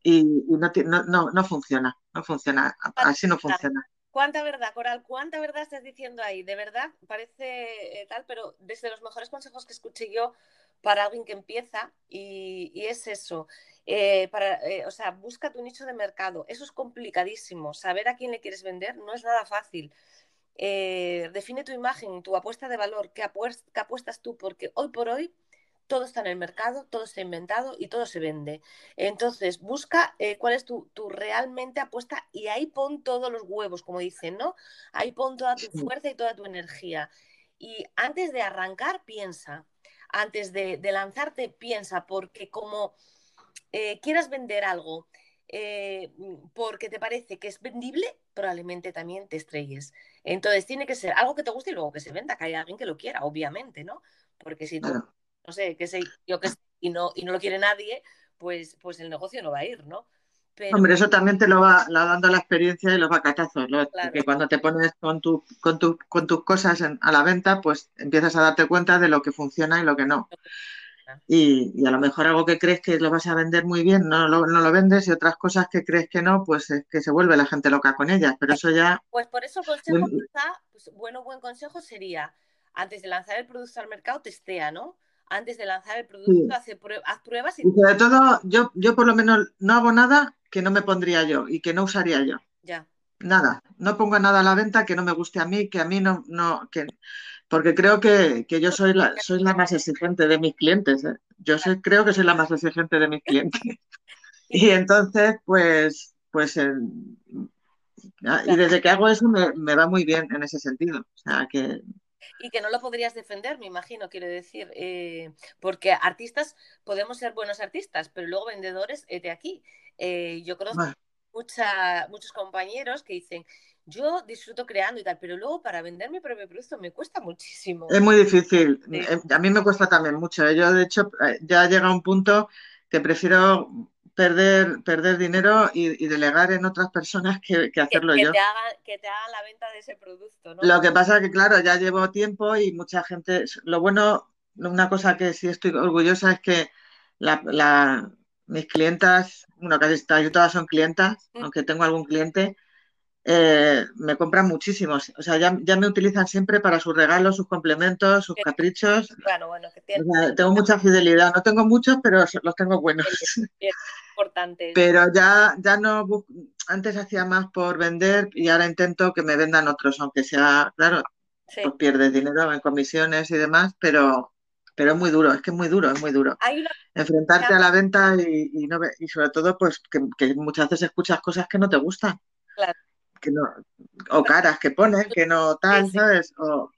Y, no, no, no, funciona, no funciona, así no funciona. cuánta verdad, Coral, cuánta verdad estás diciendo ahí. De verdad, parece eh, tal, pero desde los mejores consejos que escuché yo para alguien que empieza, y, es eso. Eh, para, o sea, busca tu nicho de mercado. Eso es complicadísimo. Saber a quién le quieres vender no es nada fácil. Define tu imagen, tu apuesta de valor, qué apuestas tú, porque hoy por hoy todo está en el mercado, todo está inventado y todo se vende. Entonces, busca eh, cuál es tu, realmente apuesta y ahí pon todos los huevos, como dicen, ¿no? Ahí pon toda tu fuerza y toda tu energía. Y antes de arrancar, piensa. Antes de, lanzarte, piensa, porque como eh, quieras vender algo eh, porque te parece que es vendible, probablemente también te estrelles. Entonces, tiene que ser algo que te guste y luego que se venda, que haya alguien que lo quiera, obviamente, ¿no? Porque si tú no sé, qué sé, yo qué sé, y no, y no lo quiere nadie, pues, pues el negocio no va a ir, ¿no? Hombre, eso también te lo va dando la experiencia y los bacatazos, ¿no? que cuando te pones con, tu, con, tu, con tus cosas a la venta, pues empiezas a darte cuenta de lo que funciona y lo que no. Y, a lo mejor algo que crees que lo vas a vender muy bien, no lo, no lo vendes, y otras cosas que crees que no, pues es que se vuelve la gente loca con ellas. Pero eso ya. Pues por eso consejo, pues, bueno, buen consejo sería, antes de lanzar el producto al mercado, testea, ¿no? antes de lanzar el producto, haz pruebas y... sobre todo, yo, yo por lo menos no hago nada que no me pondría yo y que no usaría yo. Ya. Nada, no pongo nada a la venta que no me guste a mí, que a mí no, no, que porque creo que, yo soy la, soy la más exigente de mis clientes. ¿eh? Yo soy, creo que soy la más exigente de mis clientes. (laughs) y entonces, pues, pues, y desde que hago eso me, me, va muy bien en ese sentido. O sea, que y que no lo podrías defender, me imagino, quiero decir, eh, porque artistas podemos ser buenos artistas, pero luego vendedores, de aquí. Eh, yo conozco mucha, muchos compañeros que dicen, yo disfruto creando y tal, pero luego para vender mi propio producto me cuesta muchísimo. Es muy difícil. Eh, a mí me cuesta también mucho. Yo, de hecho, ya llega un punto que prefiero perder, perder dinero y, delegar en otras personas que, hacerlo yo. Te hagan, que te hagan la venta de ese producto, ¿no? Lo que pasa es que, claro, ya llevo tiempo y mucha gente. Lo bueno, una cosa que sí estoy orgullosa es que la, mis clientas, bueno, casi todas son clientas, mm. aunque tengo algún cliente, eh, me compran muchísimos. O sea, ya, me utilizan siempre para sus regalos, sus complementos, sus caprichos. Bueno, bueno, que tengo mucha fidelidad. No tengo muchos, pero los tengo buenos. importante. Pero ya, ya no. Antes hacía más por vender y ahora intento que me vendan otros, aunque sea, claro, pues pierdes dinero en comisiones y demás, pero. Pero es muy duro, es que es muy duro, es muy duro. Enfrentarte a la venta y, no, y sobre todo, pues que, que muchas veces escuchas cosas que no te gustan. Claro que no, o caras que ponen, que no tal, ¿sabes? O,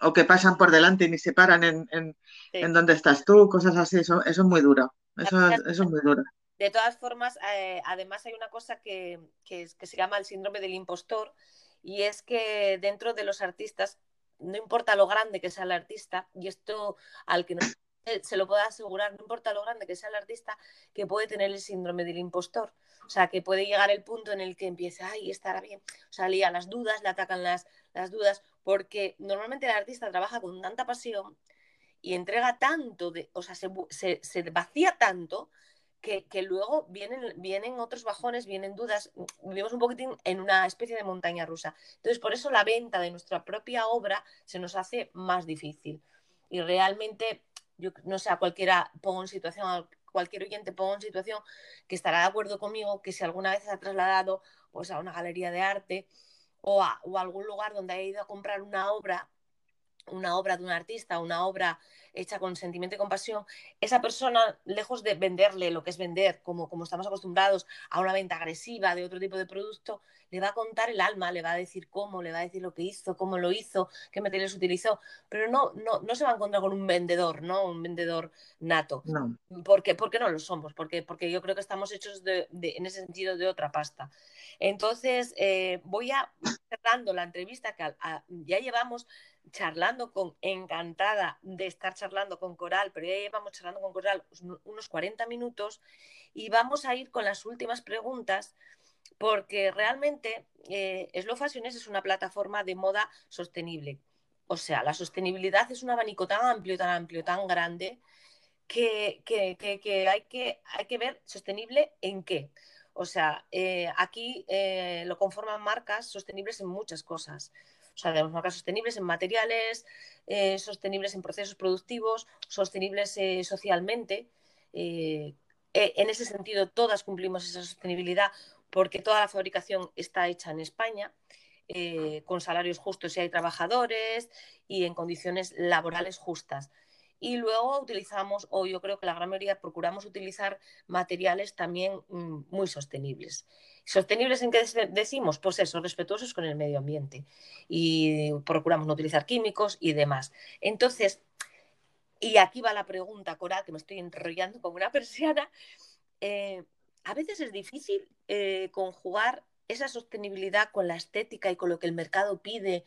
o, que pasan por delante y ni se paran en, en, en donde estás tú, cosas así, eso, eso es muy duro, eso, eso es muy duro. De todas formas, eh, además hay una cosa que, que, que se llama el síndrome del impostor y es que dentro de los artistas, no importa lo grande que sea el artista, y esto al que no se lo puedo asegurar, no importa lo grande que sea el artista, que puede tener el síndrome del impostor. O sea, que puede llegar el punto en el que empiece, ay, estará bien. O sea, lía las dudas, le atacan las, las dudas, porque normalmente el artista trabaja con tanta pasión y entrega tanto, de, o sea, se, se, vacía tanto que, que, luego vienen, vienen otros bajones, vienen dudas, vivimos un poquitín en una especie de montaña rusa. Entonces, por eso la venta de nuestra propia obra se nos hace más difícil. Y realmente yo no sé, a cualquiera pongo en situación, a cualquier oyente pongo en situación que estará de acuerdo conmigo que si alguna vez se ha trasladado pues a una galería de arte o a, o a algún lugar donde haya ido a comprar una obra, una obra de un artista, una obra hecha con sentimiento y compasión, esa persona, lejos de venderle lo que es vender, como, como estamos acostumbrados a una venta agresiva de otro tipo de producto, le va a contar el alma, le va a decir cómo, le va a decir lo que hizo, cómo lo hizo, qué materiales utilizó, pero no, no, no se va a encontrar con un vendedor, ¿no? Un vendedor nato. No. ¿Por qué? Porque no lo somos, porque, porque yo creo que estamos hechos de, en ese sentido de otra pasta. Entonces, eh, voy a cerrando la entrevista que ya llevamos charlando con, encantada de estar charlando con Coral, pero ya llevamos charlando con Coral unos 40 minutos y vamos a ir con las últimas preguntas porque realmente eh, Slow Fashions es una plataforma de moda sostenible. O sea, la sostenibilidad es un abanico tan amplio, tan amplio, tan grande que, que, que, hay, que hay que ver sostenible en qué. O sea, eh, aquí eh, lo conforman marcas sostenibles en muchas cosas. O sea, tenemos marcas sostenibles en materiales, eh, sostenibles en procesos productivos, sostenibles socialmente. en ese sentido, todas cumplimos esa sostenibilidad porque toda la fabricación está hecha en España. con salarios justos si hay trabajadores y en condiciones laborales justas. Y luego utilizamos, o yo creo que la gran mayoría procuramos utilizar materiales también mm, muy sostenibles. ¿Sostenibles en qué decimos? Pues eso, respetuosos con el medio ambiente. Y procuramos no utilizar químicos y demás. Entonces, y aquí va la pregunta, Coral, que me estoy enrollando como una (laughs) persiana. Eh, a veces es difícil eh, conjugar esa sostenibilidad con la estética y con lo que el mercado pide.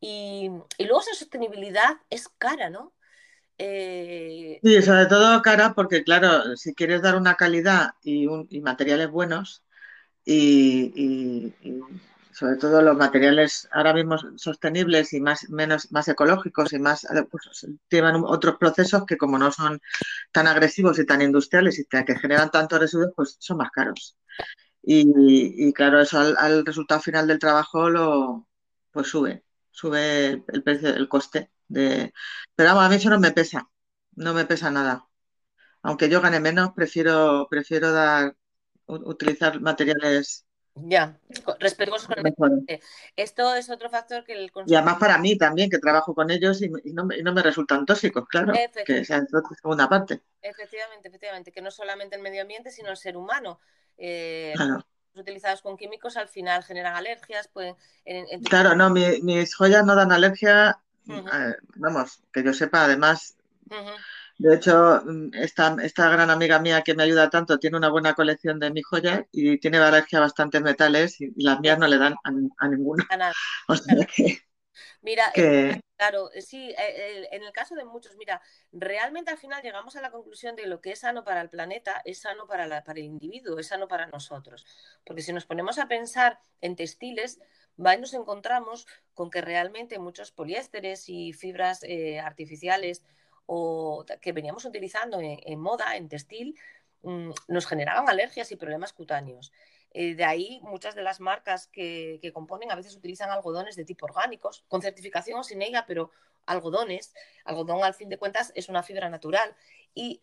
Y, y luego esa sostenibilidad es cara, ¿no? Eh, sí, sobre todo cara porque, claro, si quieres dar una calidad y, materiales buenos y, sobre todo los materiales ahora mismo sostenibles y más, menos, más ecológicos y más pues, llevan otros procesos que como no son tan agresivos y tan industriales y que generan tantos residuos, pues son más caros. Y, claro, eso al, resultado final del trabajo lo pues sube, sube el precio, el coste. De... Pero vamos, a mí eso no me pesa, no me pesa nada. Aunque yo gane menos, prefiero, prefiero dar, utilizar materiales. Ya, respetuosos con el Esto es otro factor que el Y además para mí también, que trabajo con ellos y, no, me, no, me, resultan tóxicos, claro, que esa es otra segunda parte. Efectivamente, efectivamente, que no solamente el medio ambiente, sino el ser humano. Eh, utilizados con químicos al final generan alergias. Pueden, Claro, no, mis joyas no dan alergia vamos, que yo sepa, además, de hecho, esta, esta gran amiga mía que me ayuda tanto tiene una buena colección de mi joya y tiene alergia a bastantes metales y, las mías no le dan a, ninguna. (laughs) O sea que... Mira, eh, claro, eh, sí, eh, en el caso de muchos, mira, realmente al final llegamos a la conclusión de lo que es sano para el planeta es sano para, la, para el individuo, es sano para nosotros. Porque si nos ponemos a pensar en textiles, va nos encontramos con que realmente muchos poliésteres y fibras eh, artificiales o que veníamos utilizando en, moda, en textil, mm, nos generaban alergias y problemas cutáneos. Eh, de ahí muchas de las marcas que, que, componen a veces utilizan algodones de tipo orgánicos, con certificación o sin ella, pero algodones. Algodón, al fin de cuentas, es una fibra natural y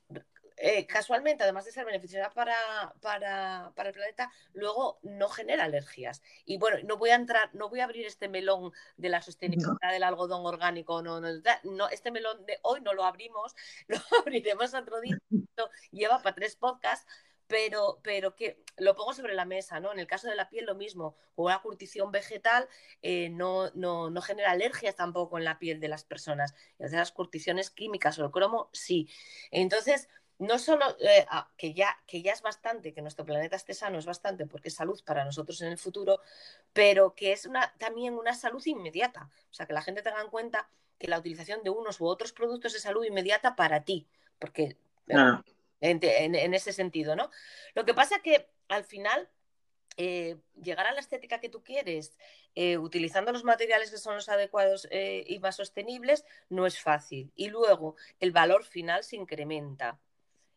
eh, casualmente, además de ser beneficiosa para, para, el planeta, luego no genera alergias. Y bueno, no voy a entrar, no voy a abrir este melón de la sostenibilidad del algodón orgánico, no, no, este melón de hoy no lo abrimos, (laughs) lo abriremos otro día, (laughs) lleva para tres podcasts, pero, pero que lo pongo sobre la mesa, ¿no? En el caso de la piel lo mismo, con una curtición vegetal eh, no, no, no, genera alergias tampoco en la piel de las personas. Y las curticiones químicas o el cromo, sí. Entonces, no solo eh, ah, que, ya, que ya es bastante, que nuestro planeta esté sano es bastante porque es salud para nosotros en el futuro, pero que es una, también una salud inmediata. O sea, que la gente tenga en cuenta que la utilización de unos u otros productos es salud inmediata para ti, porque eh, en, ese sentido, ¿no? Lo que pasa que al final eh, llegar a la estética que tú quieres utilizando los materiales que son los adecuados y más sostenibles no es fácil. Y luego el valor final se incrementa.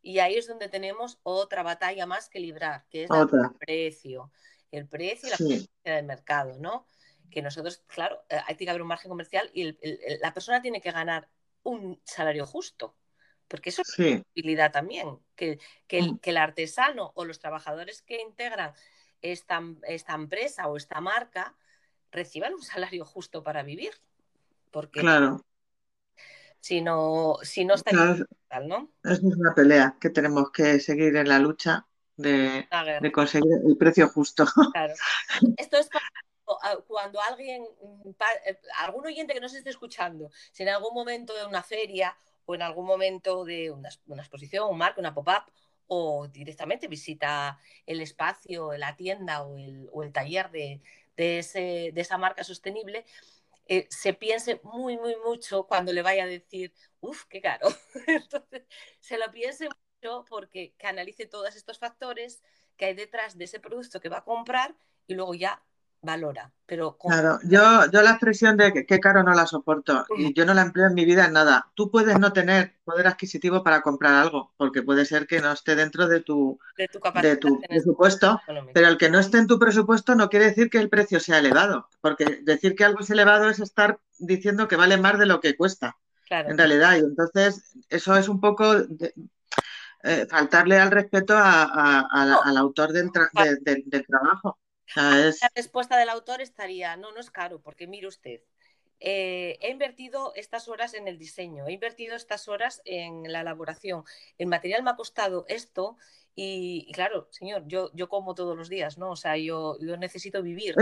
Y ahí es donde tenemos otra batalla más que librar, que es el precio. El precio y la sí. del mercado, ¿no? Que nosotros, claro, eh, hay que haber un margen comercial y la persona tiene que ganar un salario justo. Porque eso es una posibilidad también, que, mm. que, el, artesano o los trabajadores que integran esta, esta empresa o esta marca reciban un salario justo para vivir. Porque claro si no, si no está ¿no? Es una pelea que tenemos que seguir en la lucha de, conseguir el precio justo. (laughs) Claro. Esto es cuando alguien, eh, algún oyente que nos esté escuchando, si en algún momento de una feria o en algún momento de una, exposición, un marco, una pop-up, o directamente visita el espacio, la tienda o el, taller de esa marca sostenible, eh, se piense muy, muy mucho cuando le vaya a decir, uff, qué caro. (laughs) Entonces, se lo piense mucho porque que analice todos estos factores que hay detrás de ese producto que va a comprar y luego ya valora. Pero Claro, yo, yo la expresión de que, caro no la soporto y yo no la empleo en mi vida en nada. Tú puedes no tener poder adquisitivo para comprar algo, porque puede ser que no esté dentro de tu, de tu, de tu presupuesto, pero el que no esté en tu presupuesto no quiere decir que el precio sea elevado, porque decir que algo es elevado es estar diciendo que vale más de lo que cuesta, en realidad. Y entonces eso es un poco eh, faltarle al respeto al autor del, del trabajo. La respuesta del autor estaría, no, no es caro, porque mire usted, eh, he invertido estas horas en el diseño, he invertido estas horas en la elaboración, el material me ha costado esto y, claro, señor, yo, yo como todos los días, ¿no? O sea, yo, yo necesito vivir.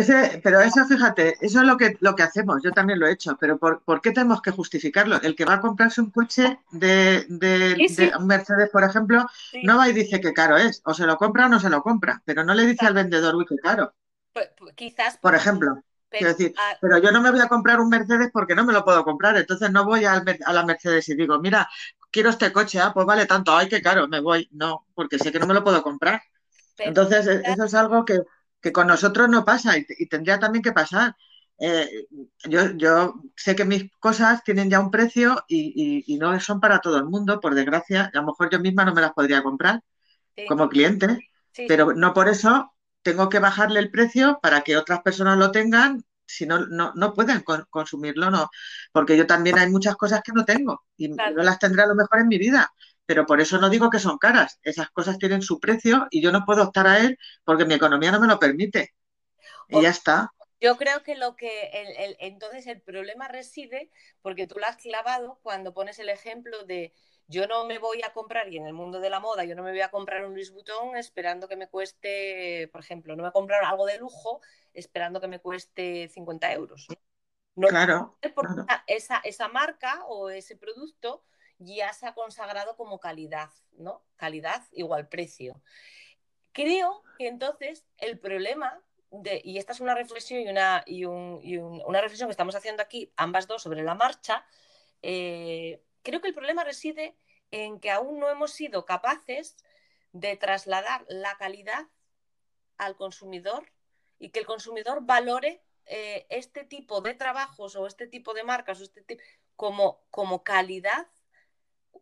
pero eso, fíjate, eso es lo que, lo que hacemos, yo también lo he hecho, pero ¿por, qué tenemos que justificarlo? El que va a comprarse un coche de, de, un Mercedes, por ejemplo, no va y dice que caro es, o se lo compra o no se lo compra, pero no le dice al vendedor, uy, qué caro. Pues, pues, quizás. Por ejemplo. Pero, decir, pero yo no me voy a comprar un Mercedes porque no me lo puedo comprar. Entonces no voy a, la Mercedes y digo, mira, quiero este coche, ah, pues vale tanto, ay, qué caro, me voy. No, porque sé que no me lo puedo comprar. Entonces, e, eso es algo que, con nosotros no pasa y, tendría también que pasar. Eh, yo, yo, sé que mis cosas tienen ya un precio y, no son para todo el mundo, por desgracia. A lo mejor yo misma no me las podría comprar como cliente, pero no por eso tengo que bajarle el precio para que otras personas lo tengan, si no, no, no pueden consumirlo, no, porque yo también hay muchas cosas que no tengo y no las tendré a lo mejor en mi vida, pero por eso no digo que son caras, esas cosas tienen su precio y yo no puedo optar a él porque mi economía no me lo permite. Y ya está. Yo creo que lo que el, entonces el problema reside, porque tú lo has clavado cuando pones el ejemplo de yo no me voy a comprar, y en el mundo de la moda, yo no me voy a comprar un Louis Vuitton esperando que me cueste, por ejemplo, no me voy a comprar algo de lujo esperando que me cueste 50 euros. ¿no? claro. Porque Esa, esa marca o ese producto ya se ha consagrado como calidad, ¿no? Calidad igual precio. Creo que entonces el problema, de, y esta es una reflexión y una, y, una reflexión que estamos haciendo aquí, ambas dos sobre la marcha, eh, creo que el problema reside en que aún no hemos sido capaces de trasladar la calidad al consumidor y que el consumidor valore eh, este tipo de trabajos o este tipo de marcas o este como, como calidad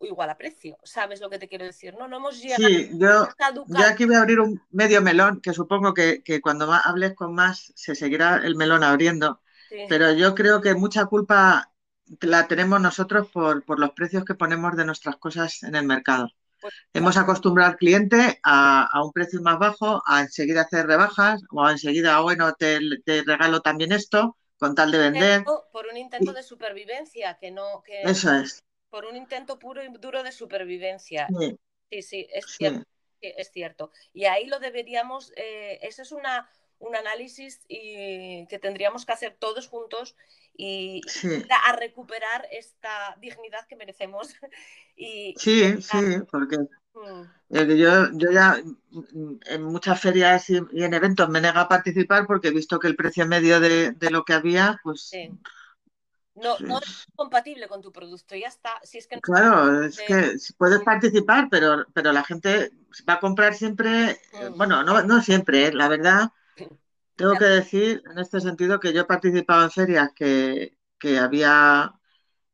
igual a precio. ¿Sabes lo que te quiero decir? No, no hemos llegado sí, yo, yo aquí voy a abrir un medio melón, que supongo que, cuando hables con más se seguirá el melón abriendo, pero yo creo que mucha culpa la tenemos nosotros por, los precios que ponemos de nuestras cosas en el mercado. Pues, Hemos acostumbrado al cliente a, un precio más bajo, a enseguida hacer rebajas o a enseguida, ah, bueno, te, regalo también esto con tal de vender. Por un intento de supervivencia, que no... Que, Eso es. Por un intento puro y duro de supervivencia. Sí, sí, es, Cierto, es cierto. Y ahí lo deberíamos, eh, eso es una, un análisis y, que tendríamos que hacer todos juntos y a recuperar esta dignidad que merecemos. (laughs) Y, sí, sí, porque mm. yo, yo ya en muchas ferias y, en eventos me nega a participar porque he visto que el precio medio de, lo que había, pues... No, no, es compatible con tu producto, ya está. Si es que claro, es que puedes participar, pero, pero la gente va a comprar siempre, mm. bueno, no, no siempre, ¿eh? la verdad, tengo que decir en este sentido que yo he participado en ferias que, había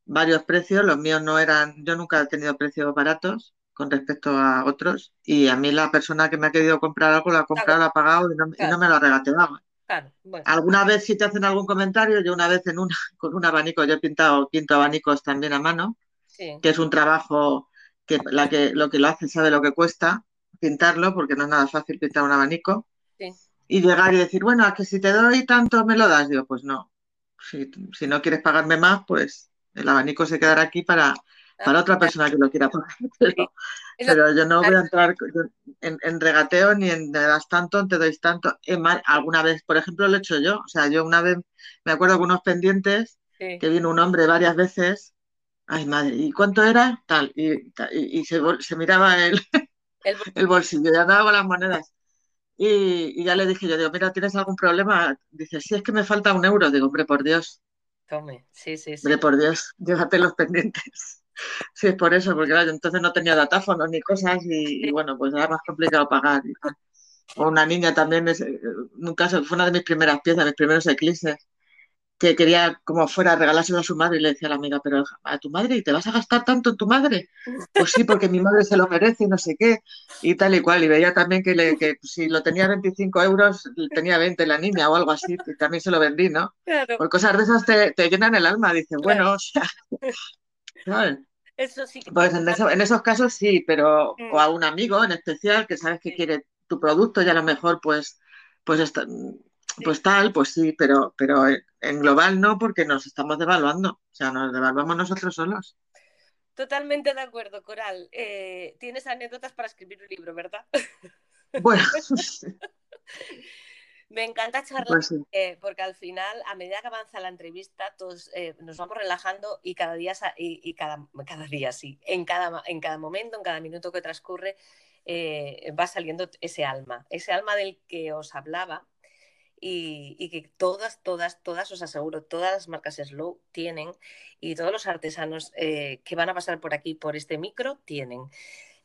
varios precios, los míos no eran, yo nunca he tenido precios baratos con respecto a otros y a mí la persona que me ha querido comprar algo lo ha comprado, lo ha pagado y no, me lo ha regateado. Alguna vez si te hacen algún comentario, yo una vez en una, (laughs) con un abanico, yo he pintado, pinto abanicos también a mano, que es un trabajo que, la que lo que lo hace sabe lo que cuesta pintarlo, porque no es nada fácil pintar un abanico. Sí y llegar y decir, bueno, a que si te doy tanto me lo das. Digo, pues no. Si, no quieres pagarme más, pues el abanico se quedará aquí para, para otra persona que lo quiera pagar. (laughs) Pero, yo no voy a entrar en, regateo ni en me das tanto, te doy tanto. alguna vez, por ejemplo, lo he hecho yo. O sea, yo una vez me acuerdo con unos pendientes que vino un hombre varias veces. Ay, madre, ¿y cuánto era? Tal. Y, y, se, se, miraba el, el, (laughs) el bolsillo, ya daba las monedas. Y, ya le dije yo, digo, mira, ¿tienes algún problema? Dice, sí, es que me falta un euro. Digo, hombre, por Dios. Tome, sí, sí, sí. Hombre, por Dios, llévate los pendientes. (laughs) Sí, es por eso, porque claro, entonces no tenía datáfonos ni cosas y, bueno, pues era más complicado pagar. o una niña también, es, un caso, fue una de mis primeras piezas, mis primeros eclipses, que quería como fuera regalárselo a su madre y le decía a la amiga, pero a tu madre, ¿y te vas a gastar tanto en tu madre? Pues sí, porque mi madre se lo merece y no sé qué, y tal y cual. Y veía también que, le, que si lo tenía 25 euros, tenía 20 la niña o algo así, y también se lo vendí, ¿no? Claro. Por cosas de esas te, te llenan el alma, dices, bueno, o sea, Eso sí. Pues en, en, esos casos sí, pero mm. o a un amigo en especial que sabes que quiere tu producto y a lo mejor pues pues está, pues tal, pues sí, pero, pero en global no, porque nos estamos devaluando, o sea, nos devaluamos nosotros solos. Totalmente de acuerdo, Coral. Eh, tienes anécdotas para escribir un libro, ¿verdad? (laughs) Bueno. (laughs) Me encanta charlar pues eh, porque al final, a medida que avanza la entrevista, todos eh, nos vamos relajando y cada día, y, cada, cada, día sí, en cada, en cada momento, en cada minuto que transcurre, va saliendo ese alma, ese alma del que os hablaba, y, que todas, todas, todas, os aseguro, todas las marcas Slow tienen y todos los artesanos eh, que van a pasar por aquí, por este micro, tienen.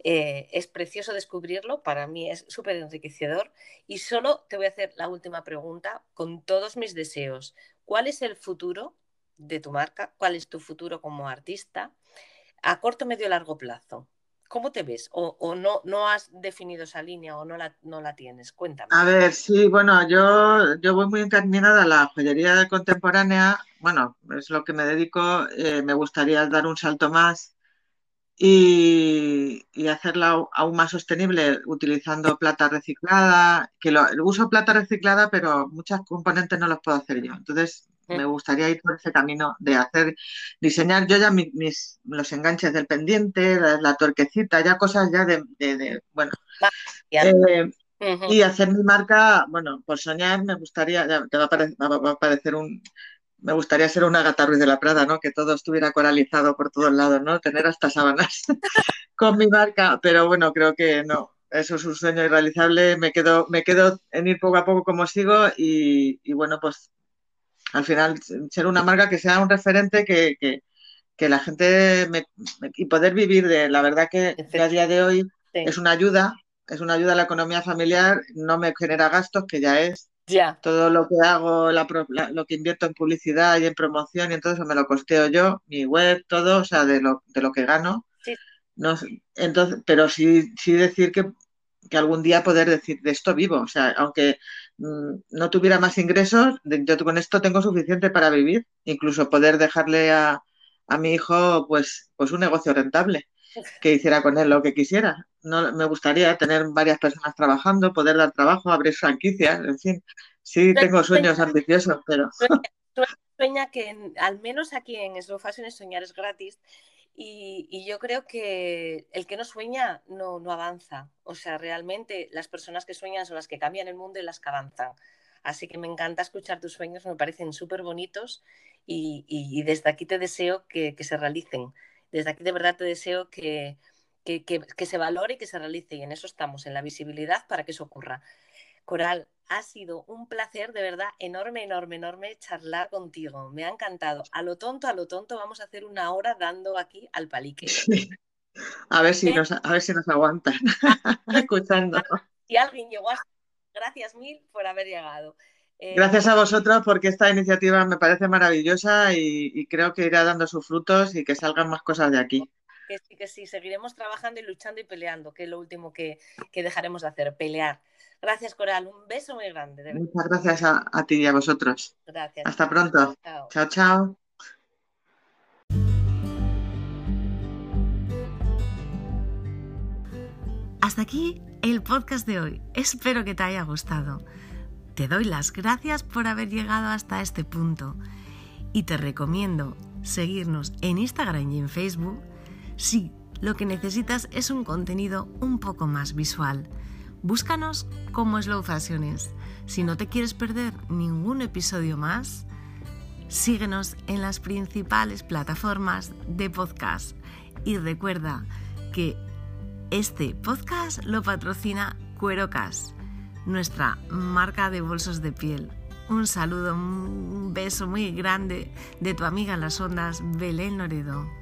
Eh, es precioso descubrirlo, para mí es súper enriquecedor y solo te voy a hacer la última pregunta con todos mis deseos. ¿Cuál es el futuro de tu marca? ¿Cuál es tu futuro como artista a corto, medio, largo plazo? ¿Cómo te ves? ¿O, no, no has definido esa línea o no la, tienes? Cuéntame. A ver, sí, bueno, yo, yo voy muy encaminada a la joyería contemporánea. Bueno, es lo que me dedico. Eh, me gustaría dar un salto más y, hacerla aún más sostenible utilizando plata reciclada, que lo, uso plata reciclada, pero muchos componentes no los puedo hacer yo. Entonces, me gustaría ir por ese camino de hacer, diseñar yo ya mis, los enganches del pendiente, la, tuerquecita, ya cosas ya de, bueno. Eh, y hacer mi marca, bueno, por soñar me gustaría, ya te va a, parecer, un, me gustaría ser una gata Ruiz de la Prada, ¿no? Que todo estuviera coralizado por todos lados, ¿no? Tener hasta sábanas (laughs) con mi marca, pero bueno, creo que no. Eso es un sueño irrealizable. Me quedo, me quedo en ir poco a poco como sigo y, y bueno, pues al final ser una marca que sea un referente que, la gente y poder vivir de la verdad que, a día de hoy es una ayuda, es una ayuda a la economía familiar, no me genera gastos, que ya es. Ya. Todo lo que hago, lo que invierto en publicidad y en promoción y en todo eso me lo costeo yo, mi web, todo, o sea, de lo, de lo que gano. No, entonces, pero sí, sí decir que, que algún día poder decir de esto vivo, o sea, aunque no tuviera más ingresos, yo con esto tengo suficiente para vivir, incluso poder dejarle a, mi hijo pues, pues un negocio rentable, que hiciera con él lo que quisiera. No, me gustaría tener varias personas trabajando, poder dar trabajo, abrir franquicias, en fin. Sí tengo sueños ambiciosos, pero... Sueña, que al menos aquí en Slow Fashion soñar es gratis y, yo creo que el que no sueña no, no, avanza. O sea, realmente las personas que sueñan son las que cambian el mundo y las que avanzan. Así que me encanta escuchar tus sueños, me parecen súper bonitos y, y, desde aquí te deseo que, que, se realicen. Desde aquí de verdad te deseo que, que, que se valore y que se realice. Y en eso estamos, en la visibilidad para que eso ocurra. Coral, ha sido un placer de verdad enorme, enorme, enorme charlar contigo. Me ha encantado. A lo tonto, a lo tonto, vamos a hacer una hora dando aquí al palique. A ver si nos, a ver si nos aguantan (laughs) (laughs) escuchando. Si alguien llegó hasta... Gracias mil por haber llegado. Eh, Gracias a vosotros porque esta iniciativa me parece maravillosa y, creo que irá dando sus frutos y que salgan más cosas de aquí. Que sí, que sí, seguiremos trabajando y luchando y peleando, que es lo último que, que dejaremos de hacer, pelear. Gracias, Coral. Un beso muy grande. Muchas gracias a, ti y a vosotros. Gracias. Hasta pronto. chao. chao. Hasta aquí el podcast de hoy. Espero que te haya gustado. Te doy las gracias por haber llegado hasta este punto y te recomiendo seguirnos en Instagram y en Facebook si lo que necesitas es un contenido un poco más visual. Búscanos como Slow Fashions. Si no te quieres perder ningún episodio más, síguenos en las principales plataformas de podcast. Y recuerda que este podcast lo patrocina Cuerocas, nuestra marca de bolsos de piel. Un saludo, un beso muy grande de tu amiga en las ondas, Belén Loredo.